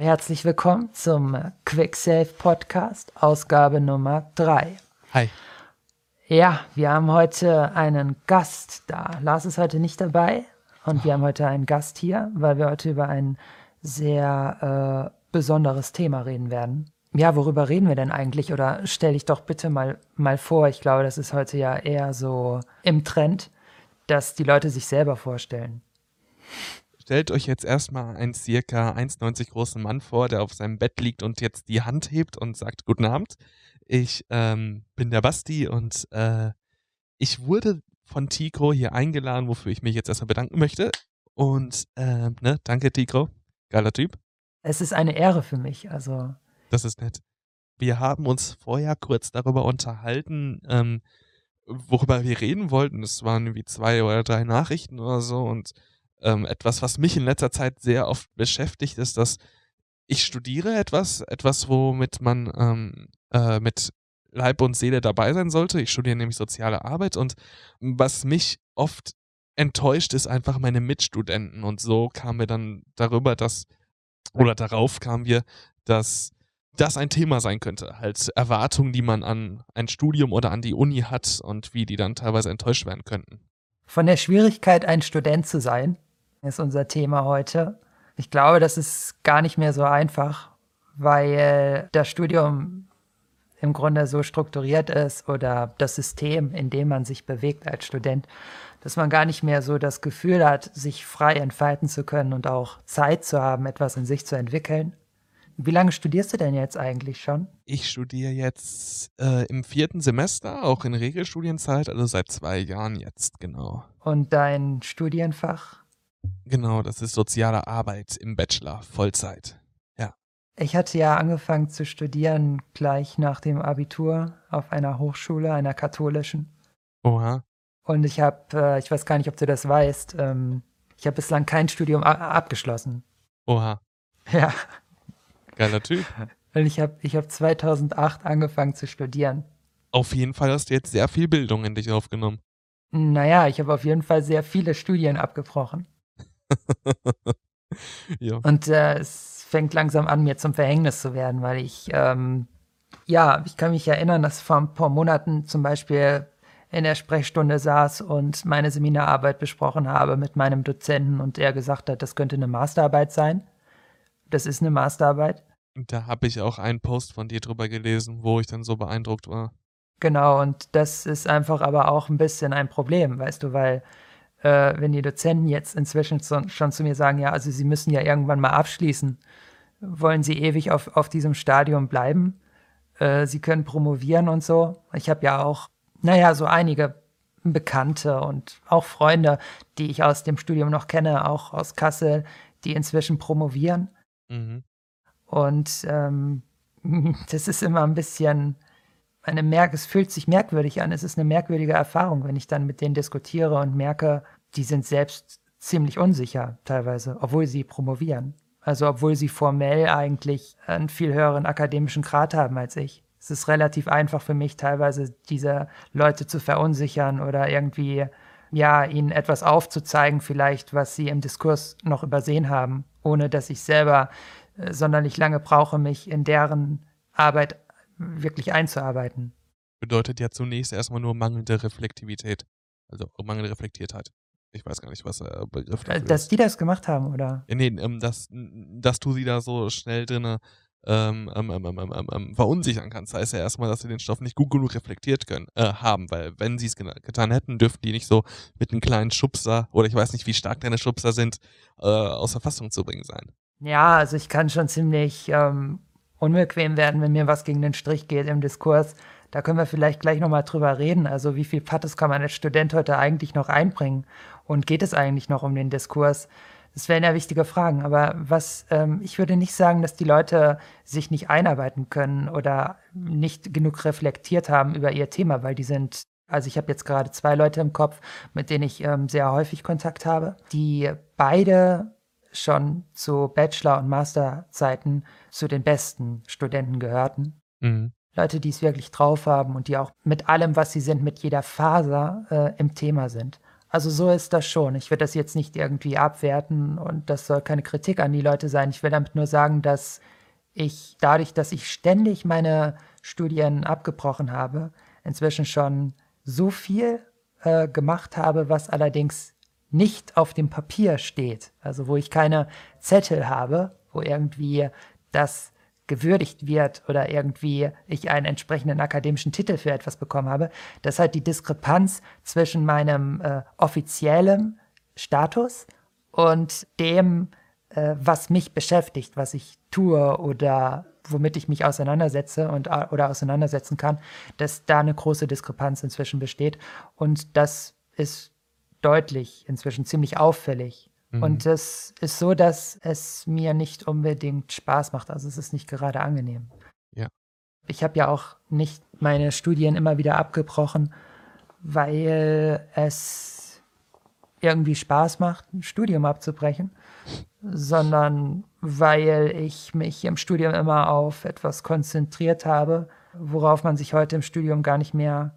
Herzlich willkommen zum QuickSave Podcast, Ausgabe Nummer 3. Hi. Ja, wir haben heute einen Gast da. Lars ist heute nicht dabei und wir haben heute einen Gast hier, weil wir heute über ein sehr äh, besonderes Thema reden werden. Ja, worüber reden wir denn eigentlich? Oder stell dich doch bitte mal, mal vor. Ich glaube, das ist heute ja eher so im Trend, dass die Leute sich selber vorstellen. Stellt euch jetzt erstmal einen circa 1,90 großen Mann vor, der auf seinem Bett liegt und jetzt die Hand hebt und sagt Guten Abend. Ich ähm, bin der Basti und äh, ich wurde von Tico hier eingeladen, wofür ich mich jetzt erstmal bedanken möchte. Und äh, ne, danke Tico, geiler Typ. Es ist eine Ehre für mich, also. Das ist nett. Wir haben uns vorher kurz darüber unterhalten, ähm, worüber wir reden wollten. Es waren irgendwie zwei oder drei Nachrichten oder so und ähm, etwas, was mich in letzter Zeit sehr oft beschäftigt, ist, dass ich studiere etwas, etwas, womit man ähm, äh, mit Leib und Seele dabei sein sollte. Ich studiere nämlich soziale Arbeit und was mich oft enttäuscht, ist einfach meine Mitstudenten. Und so kamen wir dann darüber, dass, oder darauf kamen wir, dass das ein Thema sein könnte. Halt Erwartungen, die man an ein Studium oder an die Uni hat und wie die dann teilweise enttäuscht werden könnten. Von der Schwierigkeit, ein Student zu sein, ist unser Thema heute. Ich glaube, das ist gar nicht mehr so einfach, weil das Studium im Grunde so strukturiert ist oder das System, in dem man sich bewegt als Student, dass man gar nicht mehr so das Gefühl hat, sich frei entfalten zu können und auch Zeit zu haben, etwas in sich zu entwickeln. Wie lange studierst du denn jetzt eigentlich schon? Ich studiere jetzt äh, im vierten Semester, auch in Regelstudienzeit, also seit zwei Jahren jetzt, genau. Und dein Studienfach? Genau, das ist soziale Arbeit im Bachelor, Vollzeit. Ja. Ich hatte ja angefangen zu studieren gleich nach dem Abitur auf einer Hochschule, einer katholischen. Oha. Und ich habe, äh, ich weiß gar nicht, ob du das weißt, ähm, ich habe bislang kein Studium abgeschlossen. Oha. Ja. Geiler Typ. Und ich habe ich hab 2008 angefangen zu studieren. Auf jeden Fall hast du jetzt sehr viel Bildung in dich aufgenommen. Naja, ich habe auf jeden Fall sehr viele Studien abgebrochen. ja. Und äh, es fängt langsam an, mir zum Verhängnis zu werden, weil ich, ähm, ja, ich kann mich erinnern, dass vor ein paar Monaten zum Beispiel in der Sprechstunde saß und meine Seminararbeit besprochen habe mit meinem Dozenten und er gesagt hat, das könnte eine Masterarbeit sein. Das ist eine Masterarbeit. Da habe ich auch einen Post von dir drüber gelesen, wo ich dann so beeindruckt war. Genau, und das ist einfach aber auch ein bisschen ein Problem, weißt du, weil äh, wenn die Dozenten jetzt inzwischen so, schon zu mir sagen, ja, also sie müssen ja irgendwann mal abschließen, wollen sie ewig auf, auf diesem Stadium bleiben? Äh, sie können promovieren und so. Ich habe ja auch, naja, so einige Bekannte und auch Freunde, die ich aus dem Studium noch kenne, auch aus Kassel, die inzwischen promovieren. Mhm. Und ähm, das ist immer ein bisschen, eine Merk es fühlt sich merkwürdig an. Es ist eine merkwürdige Erfahrung, wenn ich dann mit denen diskutiere und merke, die sind selbst ziemlich unsicher teilweise, obwohl sie promovieren. Also obwohl sie formell eigentlich einen viel höheren akademischen Grad haben als ich. Es ist relativ einfach für mich teilweise, diese Leute zu verunsichern oder irgendwie, ja, ihnen etwas aufzuzeigen, vielleicht, was sie im Diskurs noch übersehen haben, ohne dass ich selber äh, sonderlich lange brauche, mich in deren Arbeit wirklich einzuarbeiten. Bedeutet ja zunächst erstmal nur mangelnde Reflektivität. Also mangelnde Reflektiertheit. Ich weiß gar nicht, was der Begriff dafür Dass ist. die das gemacht haben, oder? Ja, nee, ähm, dass, dass du sie da so schnell drinne ähm, ähm, ähm, ähm, ähm, ähm, verunsichern kannst, heißt ja erstmal, dass sie den Stoff nicht gut genug reflektiert können, äh, haben, weil wenn sie es getan hätten, dürften die nicht so mit einem kleinen Schubser, oder ich weiß nicht, wie stark deine Schubser sind, äh, aus Verfassung zu bringen sein. Ja, also ich kann schon ziemlich ähm, unbequem werden, wenn mir was gegen den Strich geht im Diskurs. Da können wir vielleicht gleich nochmal drüber reden. Also wie viel Pathos kann man als Student heute eigentlich noch einbringen? Und geht es eigentlich noch um den Diskurs? Das wären ja wichtige Fragen. Aber was, ähm, ich würde nicht sagen, dass die Leute sich nicht einarbeiten können oder nicht genug reflektiert haben über ihr Thema, weil die sind, also ich habe jetzt gerade zwei Leute im Kopf, mit denen ich ähm, sehr häufig Kontakt habe, die beide schon zu Bachelor- und Masterzeiten zu den besten Studenten gehörten. Mhm. Leute, die es wirklich drauf haben und die auch mit allem, was sie sind, mit jeder Faser äh, im Thema sind. Also so ist das schon. Ich will das jetzt nicht irgendwie abwerten und das soll keine Kritik an die Leute sein. Ich will damit nur sagen, dass ich dadurch, dass ich ständig meine Studien abgebrochen habe, inzwischen schon so viel äh, gemacht habe, was allerdings nicht auf dem Papier steht. Also wo ich keine Zettel habe, wo irgendwie das gewürdigt wird oder irgendwie ich einen entsprechenden akademischen Titel für etwas bekommen habe, dass halt die Diskrepanz zwischen meinem äh, offiziellen Status und dem, äh, was mich beschäftigt, was ich tue oder womit ich mich auseinandersetze und oder auseinandersetzen kann, dass da eine große Diskrepanz inzwischen besteht und das ist deutlich inzwischen ziemlich auffällig Mhm. Und es ist so, dass es mir nicht unbedingt Spaß macht. Also es ist nicht gerade angenehm. Ja. Ich habe ja auch nicht meine Studien immer wieder abgebrochen, weil es irgendwie Spaß macht, ein Studium abzubrechen, sondern weil ich mich im Studium immer auf etwas konzentriert habe, worauf man sich heute im Studium gar nicht mehr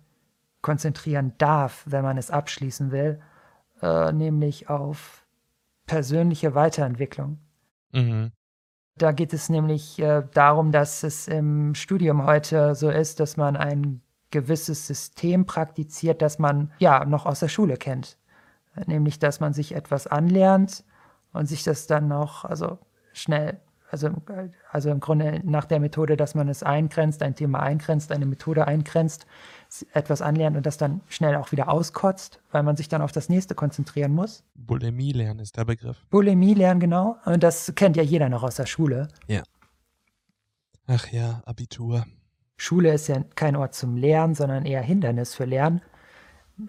konzentrieren darf, wenn man es abschließen will, äh, nämlich auf persönliche Weiterentwicklung. Mhm. Da geht es nämlich äh, darum, dass es im Studium heute so ist, dass man ein gewisses System praktiziert, das man ja noch aus der Schule kennt. Nämlich, dass man sich etwas anlernt und sich das dann noch, also schnell also, also im Grunde nach der Methode, dass man es eingrenzt, ein Thema eingrenzt, eine Methode eingrenzt, etwas anlernt und das dann schnell auch wieder auskotzt, weil man sich dann auf das nächste konzentrieren muss. Bulimie lernen ist der Begriff. Bulimie lernen, genau. Und das kennt ja jeder noch aus der Schule. Ja. Ach ja, Abitur. Schule ist ja kein Ort zum Lernen, sondern eher Hindernis für Lernen.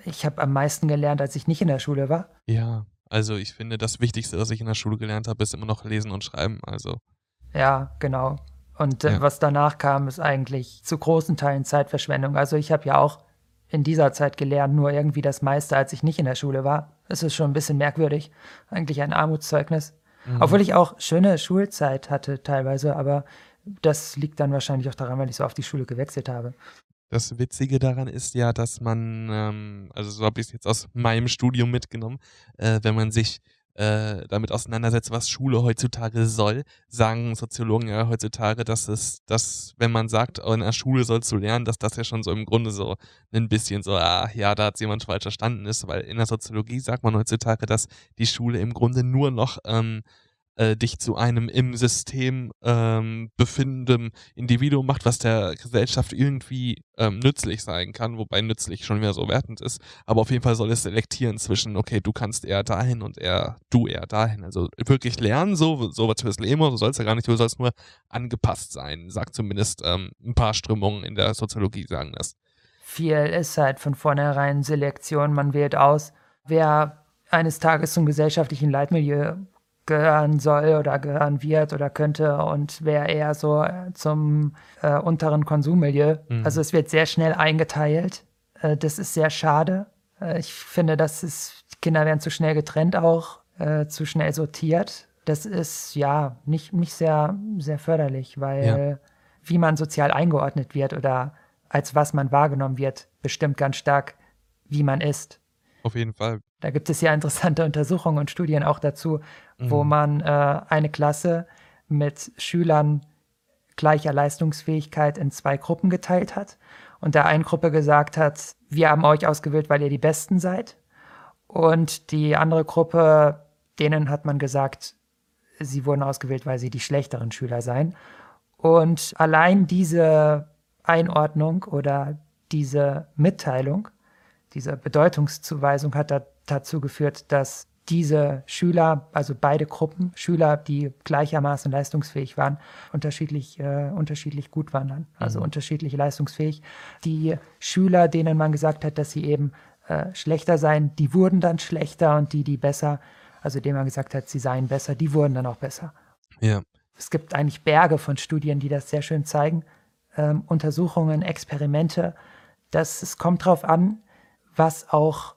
Ich habe am meisten gelernt, als ich nicht in der Schule war. Ja, also ich finde, das Wichtigste, was ich in der Schule gelernt habe, ist immer noch Lesen und Schreiben. Also ja, genau. Und äh, ja. was danach kam, ist eigentlich zu großen Teilen Zeitverschwendung. Also ich habe ja auch in dieser Zeit gelernt, nur irgendwie das meiste, als ich nicht in der Schule war. Es ist schon ein bisschen merkwürdig. Eigentlich ein Armutszeugnis. Mhm. Obwohl ich auch schöne Schulzeit hatte teilweise, aber das liegt dann wahrscheinlich auch daran, weil ich so auf die Schule gewechselt habe. Das Witzige daran ist ja, dass man, ähm, also so habe ich es jetzt aus meinem Studium mitgenommen, äh, wenn man sich äh, damit auseinandersetzt, was Schule heutzutage soll, sagen Soziologen ja heutzutage, dass es, dass, wenn man sagt, in der Schule sollst du lernen, dass das ja schon so im Grunde so ein bisschen so, ah, ja, da hat jemand falsch verstanden ist, weil in der Soziologie sagt man heutzutage, dass die Schule im Grunde nur noch ähm, äh, dich zu einem im System ähm, befindenden Individuum macht, was der Gesellschaft irgendwie ähm, nützlich sein kann, wobei nützlich schon wieder so wertend ist. Aber auf jeden Fall soll es selektieren zwischen, okay, du kannst eher dahin und eher, du eher dahin. Also wirklich lernen, so, so was fürs Leben, so soll es ja gar nicht, du sollst nur angepasst sein, sagt zumindest ähm, ein paar Strömungen in der Soziologie, sagen das. Viel ist halt von vornherein Selektion, man wählt aus, wer eines Tages zum gesellschaftlichen Leitmilieu gehören soll oder gehören wird oder könnte und wäre eher so äh, zum äh, unteren Konsummilieu. Mhm. Also es wird sehr schnell eingeteilt. Äh, das ist sehr schade. Äh, ich finde, dass es, Kinder werden zu schnell getrennt auch, äh, zu schnell sortiert. Das ist ja nicht, nicht sehr, sehr förderlich, weil ja. wie man sozial eingeordnet wird oder als was man wahrgenommen wird, bestimmt ganz stark, wie man ist. Auf jeden Fall. Da gibt es ja interessante Untersuchungen und Studien auch dazu, mhm. wo man äh, eine Klasse mit Schülern gleicher Leistungsfähigkeit in zwei Gruppen geteilt hat und der einen Gruppe gesagt hat, wir haben euch ausgewählt, weil ihr die Besten seid. Und die andere Gruppe, denen hat man gesagt, sie wurden ausgewählt, weil sie die schlechteren Schüler seien. Und allein diese Einordnung oder diese Mitteilung, diese Bedeutungszuweisung hat da dazu geführt, dass diese Schüler, also beide Gruppen, Schüler, die gleichermaßen leistungsfähig waren, unterschiedlich, äh, unterschiedlich gut waren dann, also mhm. unterschiedlich leistungsfähig. Die Schüler, denen man gesagt hat, dass sie eben äh, schlechter seien, die wurden dann schlechter und die, die besser, also denen man gesagt hat, sie seien besser, die wurden dann auch besser. Ja. Es gibt eigentlich Berge von Studien, die das sehr schön zeigen. Ähm, Untersuchungen, Experimente. Das, es kommt darauf an, was auch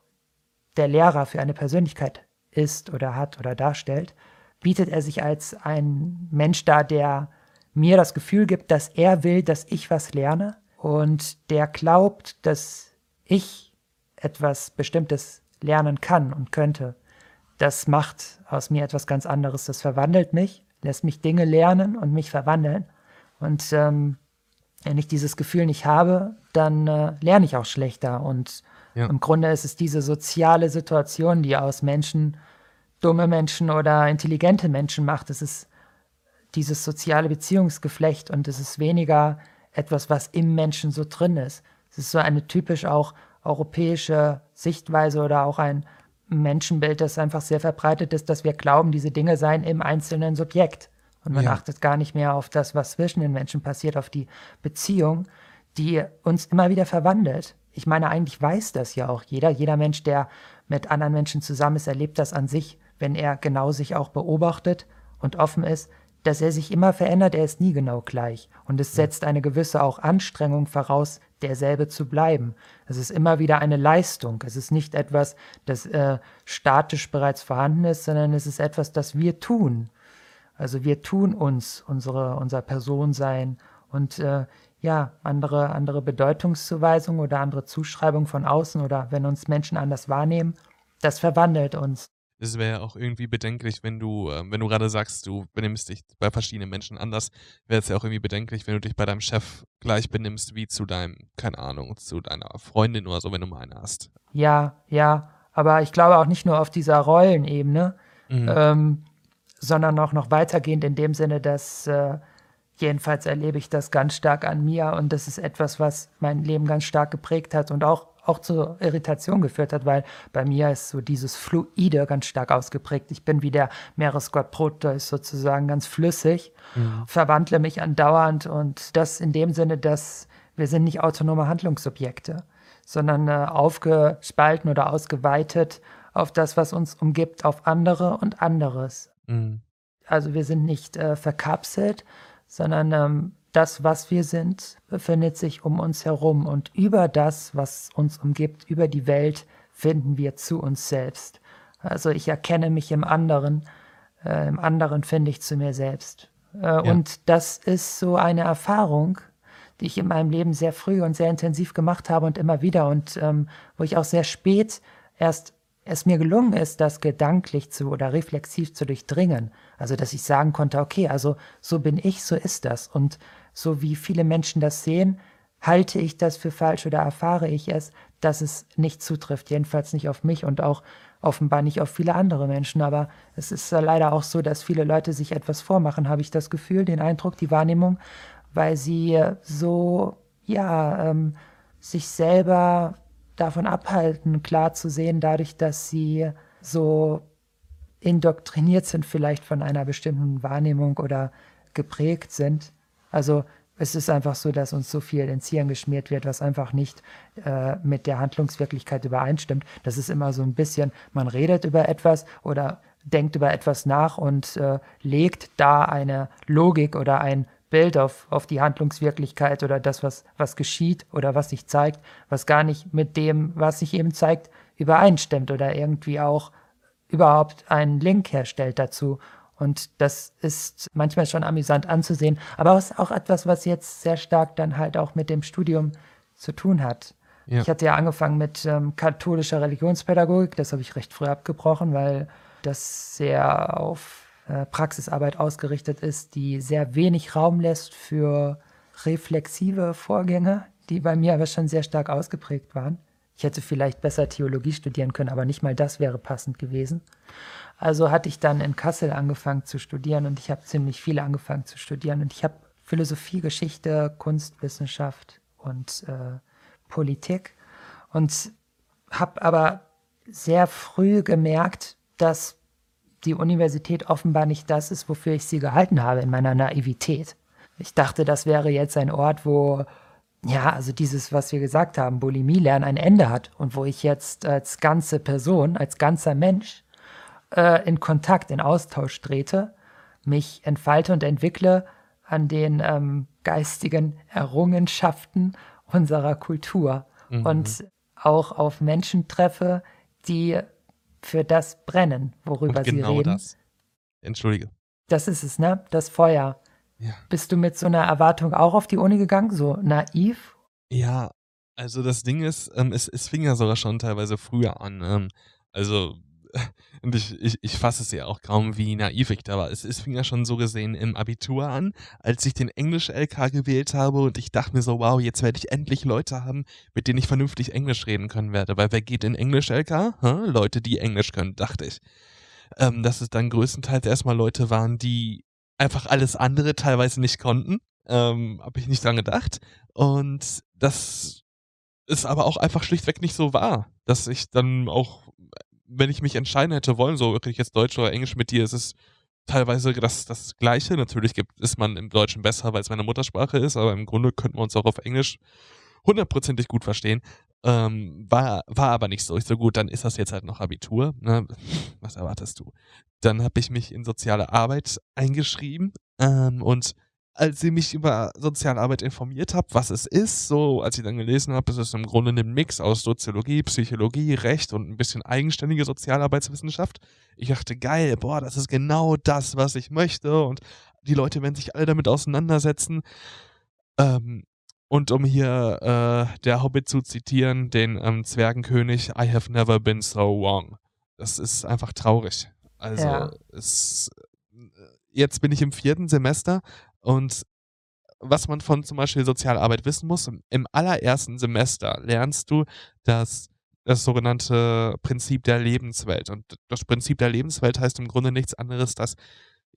der Lehrer für eine Persönlichkeit ist oder hat oder darstellt, bietet er sich als ein Mensch dar, der mir das Gefühl gibt, dass er will, dass ich was lerne und der glaubt, dass ich etwas Bestimmtes lernen kann und könnte. Das macht aus mir etwas ganz anderes. Das verwandelt mich, lässt mich Dinge lernen und mich verwandeln. Und ähm, wenn ich dieses Gefühl nicht habe, dann äh, lerne ich auch schlechter. Und ja. im Grunde ist es diese soziale Situation, die aus Menschen dumme Menschen oder intelligente Menschen macht. Es ist dieses soziale Beziehungsgeflecht und es ist weniger etwas, was im Menschen so drin ist. Es ist so eine typisch auch europäische Sichtweise oder auch ein Menschenbild, das einfach sehr verbreitet ist, dass wir glauben, diese Dinge seien im einzelnen Subjekt. Und man ja. achtet gar nicht mehr auf das, was zwischen den Menschen passiert, auf die Beziehung, die uns immer wieder verwandelt. Ich meine, eigentlich weiß das ja auch jeder. Jeder Mensch, der mit anderen Menschen zusammen ist, erlebt das an sich, wenn er genau sich auch beobachtet und offen ist, dass er sich immer verändert, er ist nie genau gleich. Und es setzt eine gewisse auch Anstrengung voraus, derselbe zu bleiben. Es ist immer wieder eine Leistung. Es ist nicht etwas, das äh, statisch bereits vorhanden ist, sondern es ist etwas, das wir tun. Also wir tun uns, unsere, unser Personsein und äh, ja, andere, andere Bedeutungszuweisung oder andere Zuschreibung von außen oder wenn uns Menschen anders wahrnehmen, das verwandelt uns es wäre ja auch irgendwie bedenklich, wenn du, äh, wenn du gerade sagst, du benimmst dich bei verschiedenen Menschen anders, wäre es ja auch irgendwie bedenklich, wenn du dich bei deinem Chef gleich benimmst wie zu deinem, keine Ahnung, zu deiner Freundin oder so, wenn du mal eine hast. Ja, ja, aber ich glaube auch nicht nur auf dieser Rollenebene, mhm. ähm, sondern auch noch weitergehend in dem Sinne, dass äh, jedenfalls erlebe ich das ganz stark an mir und das ist etwas, was mein Leben ganz stark geprägt hat und auch auch zur Irritation geführt hat, weil bei mir ist so dieses Fluide ganz stark ausgeprägt. Ich bin wie der Meeresgott Proteus sozusagen ganz flüssig, mhm. verwandle mich andauernd und das in dem Sinne, dass wir sind nicht autonome Handlungssubjekte, sondern äh, aufgespalten oder ausgeweitet auf das, was uns umgibt, auf andere und anderes. Mhm. Also wir sind nicht äh, verkapselt, sondern ähm, das, was wir sind, befindet sich um uns herum und über das, was uns umgibt, über die Welt, finden wir zu uns selbst. Also ich erkenne mich im anderen, äh, im anderen finde ich zu mir selbst. Äh, ja. Und das ist so eine Erfahrung, die ich in meinem Leben sehr früh und sehr intensiv gemacht habe und immer wieder und ähm, wo ich auch sehr spät erst es mir gelungen ist, das gedanklich zu oder reflexiv zu durchdringen. Also, dass ich sagen konnte, okay, also so bin ich, so ist das. Und so wie viele Menschen das sehen, halte ich das für falsch oder erfahre ich es, dass es nicht zutrifft. Jedenfalls nicht auf mich und auch offenbar nicht auf viele andere Menschen. Aber es ist leider auch so, dass viele Leute sich etwas vormachen, habe ich das Gefühl, den Eindruck, die Wahrnehmung, weil sie so, ja, ähm, sich selber davon abhalten, klar zu sehen, dadurch, dass sie so indoktriniert sind vielleicht von einer bestimmten Wahrnehmung oder geprägt sind, also es ist einfach so, dass uns so viel ins Hirn geschmiert wird, was einfach nicht äh, mit der Handlungswirklichkeit übereinstimmt. Das ist immer so ein bisschen, man redet über etwas oder denkt über etwas nach und äh, legt da eine Logik oder ein Bild auf, auf die Handlungswirklichkeit oder das, was, was geschieht oder was sich zeigt, was gar nicht mit dem, was sich eben zeigt, übereinstimmt oder irgendwie auch überhaupt einen Link herstellt dazu. Und das ist manchmal schon amüsant anzusehen, aber es ist auch etwas, was jetzt sehr stark dann halt auch mit dem Studium zu tun hat. Ja. Ich hatte ja angefangen mit ähm, katholischer Religionspädagogik, das habe ich recht früh abgebrochen, weil das sehr auf äh, Praxisarbeit ausgerichtet ist, die sehr wenig Raum lässt für reflexive Vorgänge, die bei mir aber schon sehr stark ausgeprägt waren. Ich hätte vielleicht besser Theologie studieren können, aber nicht mal das wäre passend gewesen. Also hatte ich dann in Kassel angefangen zu studieren und ich habe ziemlich viele angefangen zu studieren und ich habe Philosophie, Geschichte, Kunstwissenschaft und äh, Politik und habe aber sehr früh gemerkt, dass die Universität offenbar nicht das ist, wofür ich sie gehalten habe in meiner Naivität. Ich dachte, das wäre jetzt ein Ort, wo ja, also dieses, was wir gesagt haben, Bulimie lernen ein Ende hat und wo ich jetzt als ganze Person, als ganzer Mensch äh, in Kontakt, in Austausch trete, mich entfalte und entwickle an den ähm, geistigen Errungenschaften unserer Kultur mhm. und auch auf Menschen treffe, die für das brennen, worüber genau sie reden. Das. Entschuldige. Das ist es, ne? Das Feuer. Ja. Bist du mit so einer Erwartung auch auf die Uni gegangen, so naiv? Ja, Also das Ding ist, ähm, es, es fing ja sogar schon teilweise früher an. Ähm, also, und ich, ich, ich fasse es ja auch kaum, wie naiv ich da war. Es, es fing ja schon so gesehen im Abitur an, als ich den Englisch-LK gewählt habe und ich dachte mir so, wow, jetzt werde ich endlich Leute haben, mit denen ich vernünftig Englisch reden können werde. Weil wer geht in Englisch-LK? Leute, die Englisch können, dachte ich. Ähm, dass es dann größtenteils erstmal Leute waren, die einfach alles andere teilweise nicht konnten. Ähm, habe ich nicht dran gedacht. Und das ist aber auch einfach schlichtweg nicht so wahr, dass ich dann auch, wenn ich mich entscheiden hätte wollen, so wirklich jetzt Deutsch oder Englisch mit dir, ist es teilweise das, das Gleiche. Natürlich gibt, ist man im Deutschen besser, weil es meine Muttersprache ist, aber im Grunde könnten wir uns auch auf Englisch hundertprozentig gut verstehen. Ähm, war, war aber nicht so. Ich so, gut, dann ist das jetzt halt noch Abitur. Ne? Was erwartest du? Dann habe ich mich in soziale Arbeit eingeschrieben ähm, und als ich mich über Sozialarbeit informiert habe, was es ist, so als ich dann gelesen habe, ist es im Grunde ein Mix aus Soziologie, Psychologie, Recht und ein bisschen eigenständige Sozialarbeitswissenschaft. Ich dachte, geil, boah, das ist genau das, was ich möchte und die Leute werden sich alle damit auseinandersetzen. Ähm, und um hier äh, der Hobbit zu zitieren, den ähm, Zwergenkönig, I have never been so wrong. Das ist einfach traurig. Also ja. es, äh, jetzt bin ich im vierten Semester und was man von zum Beispiel Sozialarbeit wissen muss, im allerersten Semester lernst du das, das sogenannte Prinzip der Lebenswelt. Und das Prinzip der Lebenswelt heißt im Grunde nichts anderes, dass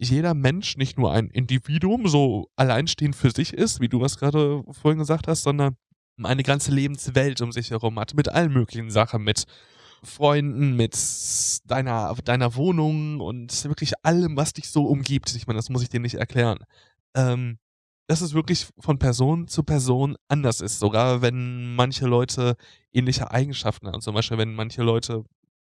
jeder Mensch nicht nur ein Individuum, so alleinstehend für sich ist, wie du es gerade vorhin gesagt hast, sondern eine ganze Lebenswelt um sich herum hat, mit allen möglichen Sachen, mit Freunden, mit deiner, deiner Wohnung und wirklich allem, was dich so umgibt. Ich meine, das muss ich dir nicht erklären ähm, dass es wirklich von Person zu Person anders ist. Sogar wenn manche Leute ähnliche Eigenschaften haben. Zum Beispiel, wenn manche Leute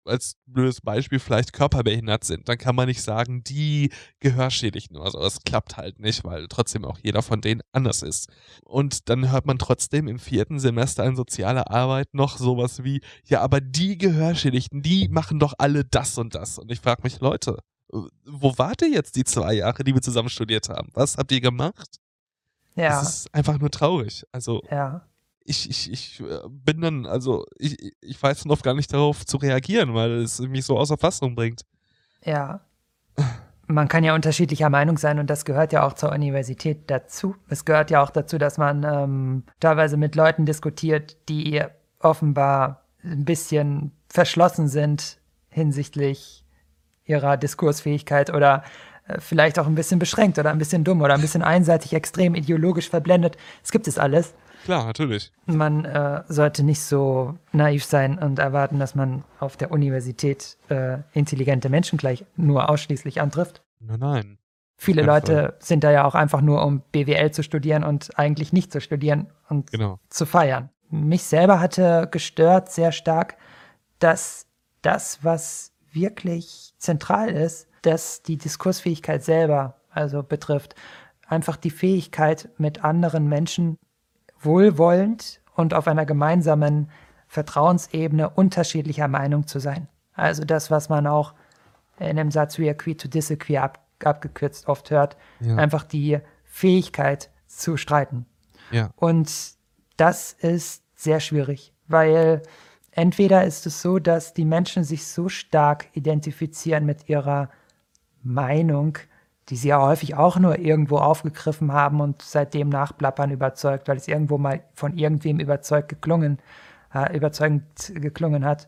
als blödes Beispiel vielleicht körperbehindert sind, dann kann man nicht sagen, die Gehörschädigten oder so. Das klappt halt nicht, weil trotzdem auch jeder von denen anders ist. Und dann hört man trotzdem im vierten Semester in sozialer Arbeit noch sowas wie, ja, aber die Gehörschädigten, die machen doch alle das und das. Und ich frage mich, Leute, wo wart ihr jetzt die zwei Jahre, die wir zusammen studiert haben? Was habt ihr gemacht? Ja. Das ist einfach nur traurig. Also, ja. Ich, ich, ich äh, bin dann, also, ich, ich weiß oft gar nicht darauf zu reagieren, weil es mich so außer Fassung bringt. Ja. Man kann ja unterschiedlicher Meinung sein und das gehört ja auch zur Universität dazu. Es gehört ja auch dazu, dass man ähm, teilweise mit Leuten diskutiert, die offenbar ein bisschen verschlossen sind hinsichtlich ihrer Diskursfähigkeit oder äh, vielleicht auch ein bisschen beschränkt oder ein bisschen dumm oder ein bisschen einseitig, extrem ideologisch verblendet. Es gibt es alles. Klar, natürlich. Man äh, sollte nicht so naiv sein und erwarten, dass man auf der Universität äh, intelligente Menschen gleich nur ausschließlich antrifft. Nein, nein. Viele Leute Fall. sind da ja auch einfach nur, um BWL zu studieren und eigentlich nicht zu studieren und genau. zu feiern. Mich selber hatte gestört sehr stark, dass das, was wirklich zentral ist, dass die Diskursfähigkeit selber also betrifft. Einfach die Fähigkeit, mit anderen Menschen wohlwollend und auf einer gemeinsamen Vertrauensebene unterschiedlicher Meinung zu sein. Also das, was man auch in dem Satz We agree to disagree ab, abgekürzt oft hört, ja. einfach die Fähigkeit zu streiten. Ja. Und das ist sehr schwierig, weil Entweder ist es so, dass die Menschen sich so stark identifizieren mit ihrer Meinung, die sie ja häufig auch nur irgendwo aufgegriffen haben und seitdem nachplappern überzeugt, weil es irgendwo mal von irgendwem überzeugt geklungen, äh, überzeugend geklungen hat.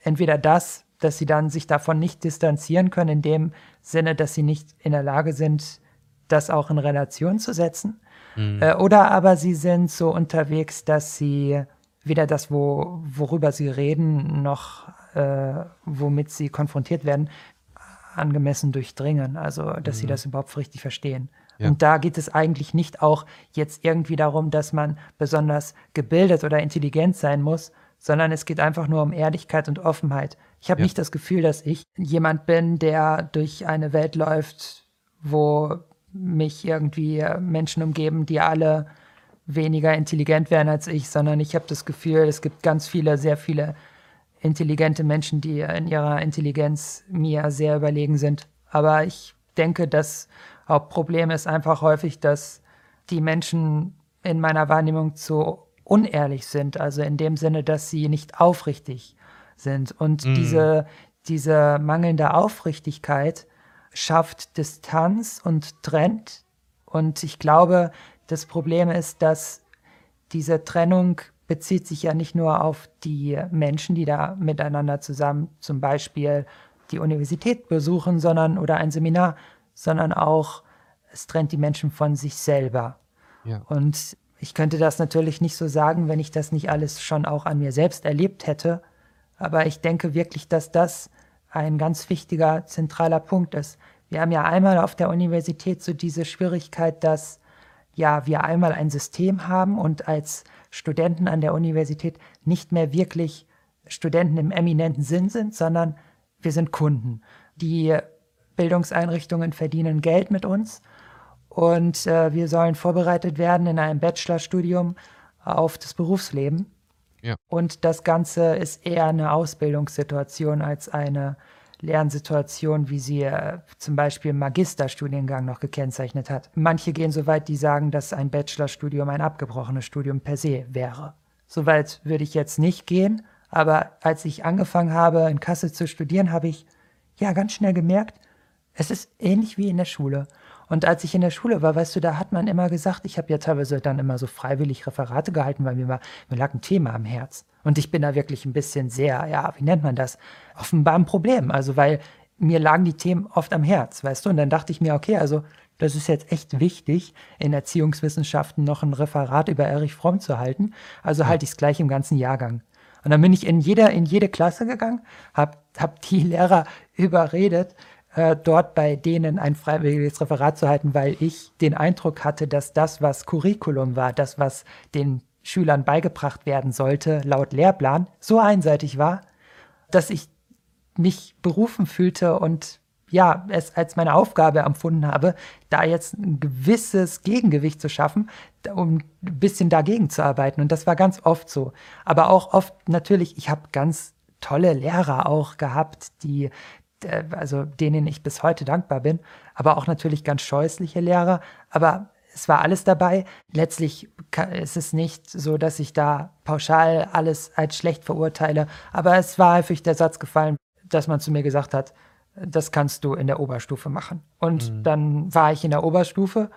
Entweder das, dass sie dann sich davon nicht distanzieren können, in dem Sinne, dass sie nicht in der Lage sind, das auch in Relation zu setzen. Mhm. Äh, oder aber sie sind so unterwegs, dass sie weder das, wo, worüber sie reden, noch äh, womit sie konfrontiert werden, angemessen durchdringen. Also, dass mhm. sie das überhaupt richtig verstehen. Ja. Und da geht es eigentlich nicht auch jetzt irgendwie darum, dass man besonders gebildet oder intelligent sein muss, sondern es geht einfach nur um Ehrlichkeit und Offenheit. Ich habe ja. nicht das Gefühl, dass ich jemand bin, der durch eine Welt läuft, wo mich irgendwie Menschen umgeben, die alle weniger intelligent wären als ich, sondern ich habe das Gefühl, es gibt ganz viele, sehr viele intelligente Menschen, die in ihrer Intelligenz mir sehr überlegen sind. Aber ich denke, das Hauptproblem ist einfach häufig, dass die Menschen in meiner Wahrnehmung zu unehrlich sind, also in dem Sinne, dass sie nicht aufrichtig sind. Und mhm. diese, diese mangelnde Aufrichtigkeit schafft Distanz und trennt. Und ich glaube, das Problem ist, dass diese Trennung bezieht sich ja nicht nur auf die Menschen, die da miteinander zusammen zum Beispiel die Universität besuchen, sondern oder ein Seminar, sondern auch es trennt die Menschen von sich selber. Ja. Und ich könnte das natürlich nicht so sagen, wenn ich das nicht alles schon auch an mir selbst erlebt hätte. Aber ich denke wirklich, dass das ein ganz wichtiger, zentraler Punkt ist. Wir haben ja einmal auf der Universität so diese Schwierigkeit, dass ja wir einmal ein System haben und als Studenten an der Universität nicht mehr wirklich Studenten im eminenten Sinn sind, sondern wir sind Kunden. Die Bildungseinrichtungen verdienen Geld mit uns und äh, wir sollen vorbereitet werden in einem Bachelorstudium auf das Berufsleben. Ja. Und das Ganze ist eher eine Ausbildungssituation als eine Lernsituation, wie sie äh, zum Beispiel im Magisterstudiengang noch gekennzeichnet hat. Manche gehen so weit, die sagen, dass ein Bachelorstudium ein abgebrochenes Studium per se wäre. Soweit würde ich jetzt nicht gehen, aber als ich angefangen habe, in Kassel zu studieren, habe ich ja ganz schnell gemerkt, es ist ähnlich wie in der Schule. Und als ich in der Schule war, weißt du, da hat man immer gesagt, ich habe ja teilweise dann immer so freiwillig Referate gehalten, weil mir, war, mir lag ein Thema am Herz. Und ich bin da wirklich ein bisschen sehr, ja, wie nennt man das? Offenbar ein Problem. Also, weil mir lagen die Themen oft am Herz, weißt du? Und dann dachte ich mir, okay, also das ist jetzt echt wichtig, in Erziehungswissenschaften noch ein Referat über Erich Fromm zu halten. Also halte ich es gleich im ganzen Jahrgang. Und dann bin ich in, jeder, in jede Klasse gegangen, habe hab die Lehrer überredet, äh, dort bei denen ein freiwilliges Referat zu halten, weil ich den Eindruck hatte, dass das, was Curriculum war, das, was den Schülern beigebracht werden sollte, laut Lehrplan, so einseitig war, dass ich mich berufen fühlte und ja, es als meine Aufgabe empfunden habe, da jetzt ein gewisses Gegengewicht zu schaffen, um ein bisschen dagegen zu arbeiten. Und das war ganz oft so. Aber auch oft natürlich, ich habe ganz tolle Lehrer auch gehabt, die also denen ich bis heute dankbar bin, aber auch natürlich ganz scheußliche Lehrer. Aber es war alles dabei. Letztlich ist es nicht so, dass ich da pauschal alles als schlecht verurteile, aber es war häufig der Satz gefallen, dass man zu mir gesagt hat, das kannst du in der Oberstufe machen. Und mhm. dann war ich in der Oberstufe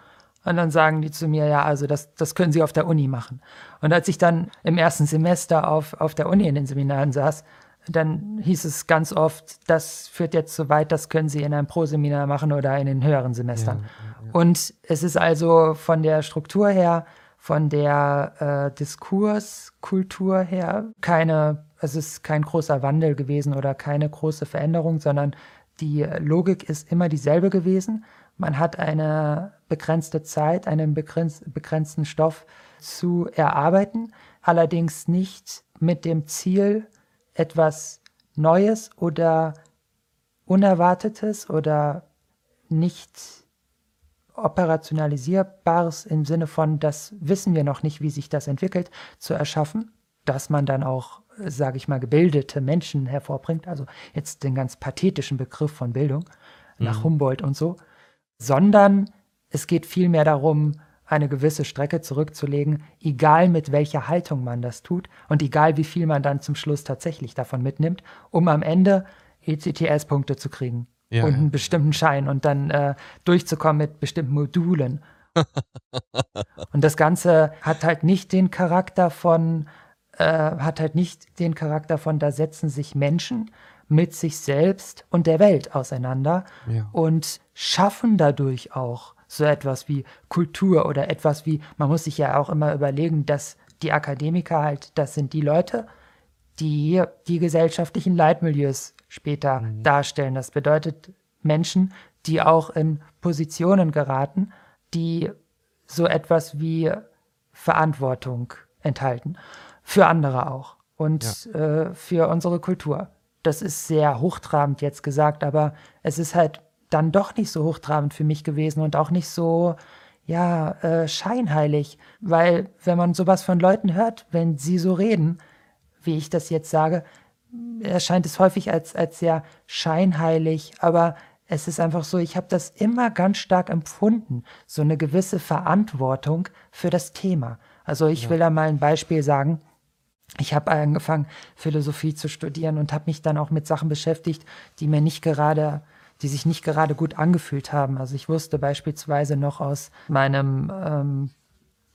und dann sagen die zu mir, ja, also das, das können Sie auf der Uni machen. Und als ich dann im ersten Semester auf, auf der Uni in den Seminaren saß, dann hieß es ganz oft, das führt jetzt so weit, das können Sie in einem Pro-Seminar machen oder in den höheren Semestern. Ja, ja. Und es ist also von der Struktur her, von der äh, Diskurskultur her keine, es ist kein großer Wandel gewesen oder keine große Veränderung, sondern die Logik ist immer dieselbe gewesen. Man hat eine begrenzte Zeit, einen begrenz begrenzten Stoff zu erarbeiten, allerdings nicht mit dem Ziel, etwas Neues oder Unerwartetes oder nicht operationalisierbares im Sinne von, das wissen wir noch nicht, wie sich das entwickelt, zu erschaffen, dass man dann auch, sage ich mal, gebildete Menschen hervorbringt, also jetzt den ganz pathetischen Begriff von Bildung nach mhm. Humboldt und so, sondern es geht vielmehr darum, eine gewisse Strecke zurückzulegen, egal mit welcher Haltung man das tut und egal wie viel man dann zum Schluss tatsächlich davon mitnimmt, um am Ende ECTS-Punkte zu kriegen ja, und einen ja. bestimmten Schein und dann äh, durchzukommen mit bestimmten Modulen. und das Ganze hat halt nicht den Charakter von, äh, hat halt nicht den Charakter von, da setzen sich Menschen mit sich selbst und der Welt auseinander ja. und schaffen dadurch auch so etwas wie Kultur oder etwas wie, man muss sich ja auch immer überlegen, dass die Akademiker halt, das sind die Leute, die die gesellschaftlichen Leitmilieus später mhm. darstellen. Das bedeutet Menschen, die auch in Positionen geraten, die so etwas wie Verantwortung enthalten. Für andere auch. Und ja. äh, für unsere Kultur. Das ist sehr hochtrabend jetzt gesagt, aber es ist halt dann doch nicht so hochtrabend für mich gewesen und auch nicht so, ja, äh, scheinheilig. Weil, wenn man sowas von Leuten hört, wenn sie so reden, wie ich das jetzt sage, erscheint es häufig als, als sehr scheinheilig, aber es ist einfach so, ich habe das immer ganz stark empfunden, so eine gewisse Verantwortung für das Thema. Also ich Ja. will da mal ein Beispiel sagen. Ich habe angefangen, Philosophie zu studieren und habe mich dann auch mit Sachen beschäftigt, die mir nicht gerade, die sich nicht gerade gut angefühlt haben. Also ich wusste beispielsweise noch aus meinem ähm,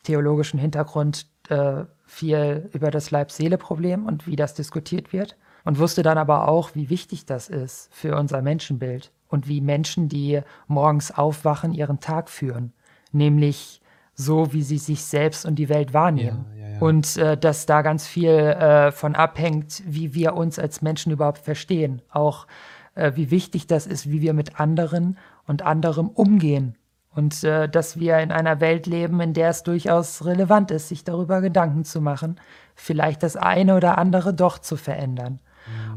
theologischen Hintergrund äh, viel über das Leib-Seele-Problem und wie das diskutiert wird und wusste dann aber auch, wie wichtig das ist für unser Menschenbild und wie Menschen, die morgens aufwachen, ihren Tag führen, nämlich so, wie sie sich selbst und die Welt wahrnehmen. Ja, ja, ja. Und äh, dass da ganz viel äh, von abhängt, wie wir uns als Menschen überhaupt verstehen. Auch äh, wie wichtig das ist, wie wir mit anderen und anderem umgehen. Und äh, dass wir in einer Welt leben, in der es durchaus relevant ist, sich darüber Gedanken zu machen, vielleicht das eine oder andere doch zu verändern.